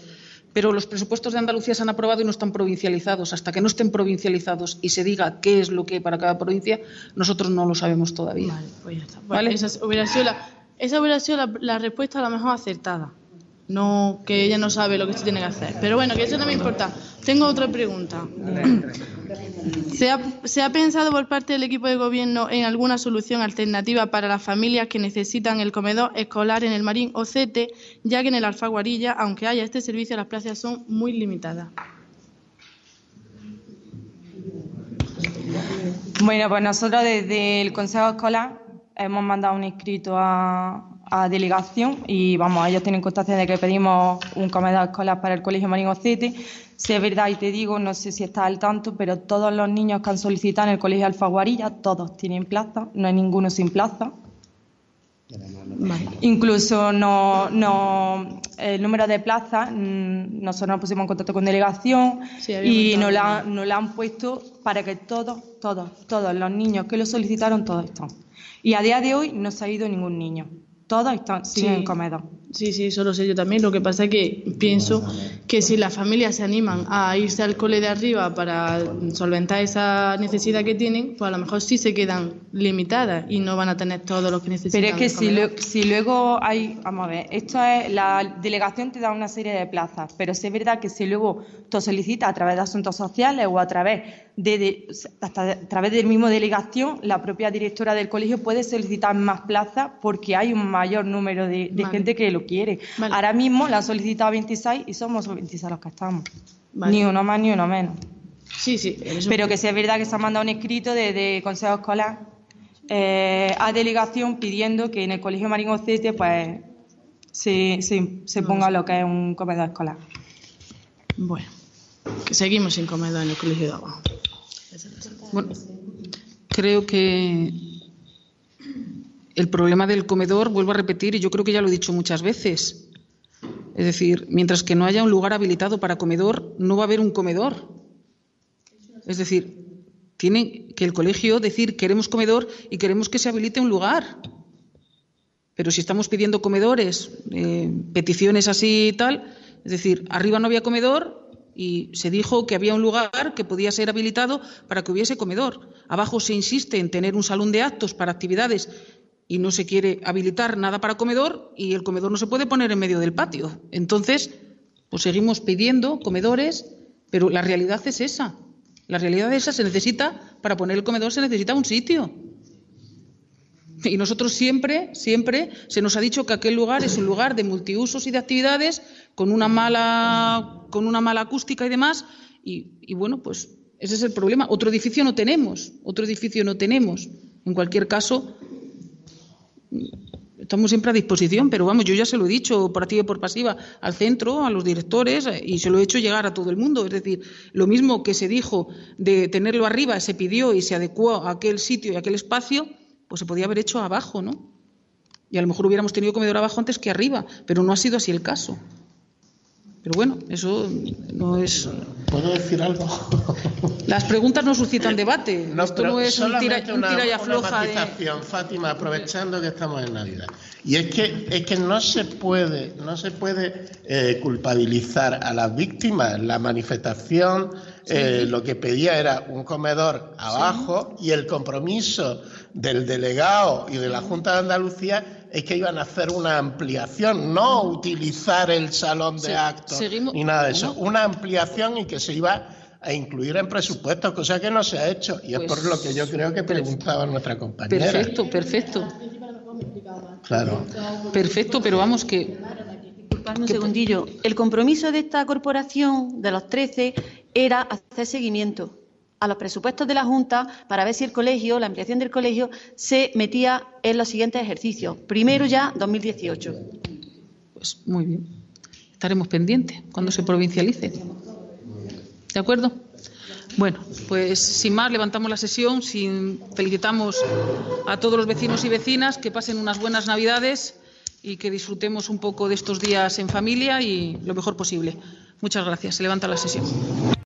Pero los presupuestos de Andalucía se han aprobado y no están provincializados. Hasta que no estén provincializados y se diga qué es lo que hay para cada provincia, nosotros no lo sabemos todavía. Vale, pues ya está. ¿Vale? Esa hubiera sido, la, esa hubiera sido la, la respuesta a lo mejor acertada. No que ella no sabe lo que se tiene que hacer. Pero bueno, que eso no me importa. Tengo otra pregunta. <clears throat> ¿Se ha, ¿Se ha pensado por parte del equipo de gobierno en alguna solución alternativa para las familias que necesitan el comedor escolar en el Marín o CETE, ya que en el Alfaguarilla, aunque haya este servicio, las plazas son muy limitadas? Bueno, pues nosotros desde el Consejo Escolar hemos mandado un escrito a, a delegación y vamos, ellos tienen constancia de que pedimos un comedor escolar para el Colegio Marín Ocete. Si es verdad y te digo, no sé si estás al tanto, pero todos los niños que han solicitado en el Colegio Alfaguarilla, todos tienen plaza, no hay ninguno sin plaza. Incluso no, no, el número de plazas, mm, nosotros nos pusimos en contacto con delegación Sí, y nos la, nos la han puesto para que todos, todos, todos los niños que lo solicitaron, todos están. Y a día de hoy no se ha ido ningún niño. Todos están, siguen Sí. en comedor. Sí, sí, eso lo sé yo también. Lo que pasa es que pienso que si las familias se animan a irse al cole de arriba para solventar esa necesidad que tienen, pues a lo mejor sí se quedan limitadas y no van a tener todo lo que necesitan. Pero es que si, lue- si luego hay, vamos a ver, esto es, la delegación te da una serie de plazas, pero sí es verdad que si luego tú solicitas a través de asuntos sociales o a través de, de- hasta a través del mismo delegación, la propia directora del colegio puede solicitar más plazas porque hay un mayor número de, de Vale. gente que lo quiere. Vale. Ahora mismo la han solicitado 26 y somos 26 los que estamos. Vale. Ni uno más ni uno menos. Sí, sí. Pero que sí es verdad que se ha mandado un escrito de, de Consejo Escolar eh, a delegación pidiendo que en el Colegio Marín Ocete pues se, se, se ponga lo que es un comedor escolar. Bueno, que seguimos sin comedor en el colegio de abajo. Bueno, creo que el problema del comedor, vuelvo a repetir, y yo creo que ya lo he dicho muchas veces. Es decir, mientras que no haya un lugar habilitado para comedor, no va a haber un comedor. Es decir, tiene que el colegio decir queremos comedor y queremos que se habilite un lugar. Pero si estamos pidiendo comedores, eh, peticiones así y tal, es decir, arriba no había comedor y se dijo que había un lugar que podía ser habilitado para que hubiese comedor. Abajo se insiste en tener un salón de actos para actividades y no se quiere habilitar nada para comedor y el comedor no se puede poner en medio del patio. Entonces, pues seguimos pidiendo comedores, pero la realidad es esa. La realidad es esa, se necesita, para poner el comedor se necesita un sitio. Y nosotros siempre, siempre se nos ha dicho que aquel lugar es un lugar de multiusos y de actividades con una mala, con una mala acústica y demás. Y, y bueno, pues ese es el problema. Otro edificio no tenemos, otro edificio no tenemos. En cualquier caso, estamos siempre a disposición, pero vamos, yo ya se lo he dicho por activa y por pasiva al centro, a los directores, eh, y se lo he hecho llegar a todo el mundo. Es decir, lo mismo que se dijo de tenerlo arriba, se pidió y se adecuó a aquel sitio y a aquel espacio, pues se podía haber hecho abajo, ¿no? Y a lo mejor hubiéramos tenido comedor abajo antes que arriba, pero no ha sido así el caso. Pero bueno, eso no es. ¿Puedo decir algo? <laughs> Las preguntas no suscitan debate. Esto pero no es un tira, solamente un una- tira y una afloja de. matización, Fátima, aprovechando que estamos en Navidad. Y es que es que no se puede no se puede eh, culpabilizar a las víctimas. La manifestación eh, lo que pedía era un comedor abajo y el compromiso del delegado y de la Junta de Andalucía es que iban a hacer una ampliación, no utilizar el salón de actos seguimos- ni nada de eso, no. una ampliación y que se iba a incluir en presupuestos, cosa que no se ha hecho. Y es Pues- por lo que yo creo que preguntaba nuestra compañera. Perfecto, perfecto. Claro. Perfecto, pero vamos que. Un segundillo. El compromiso de esta corporación, de los 13, era hacer seguimiento a los presupuestos de la Junta para ver si el colegio, la ampliación del colegio, se metía en los siguientes ejercicios. Primero ya 2018. Pues muy bien. Estaremos pendientes cuando se provincialice. ¿De acuerdo? Bueno, pues sin más levantamos la sesión, sin felicitamos a todos los vecinos y vecinas que pasen unas buenas Navidades y que disfrutemos un poco de estos días en familia y lo mejor posible. Muchas gracias. Se levanta la sesión.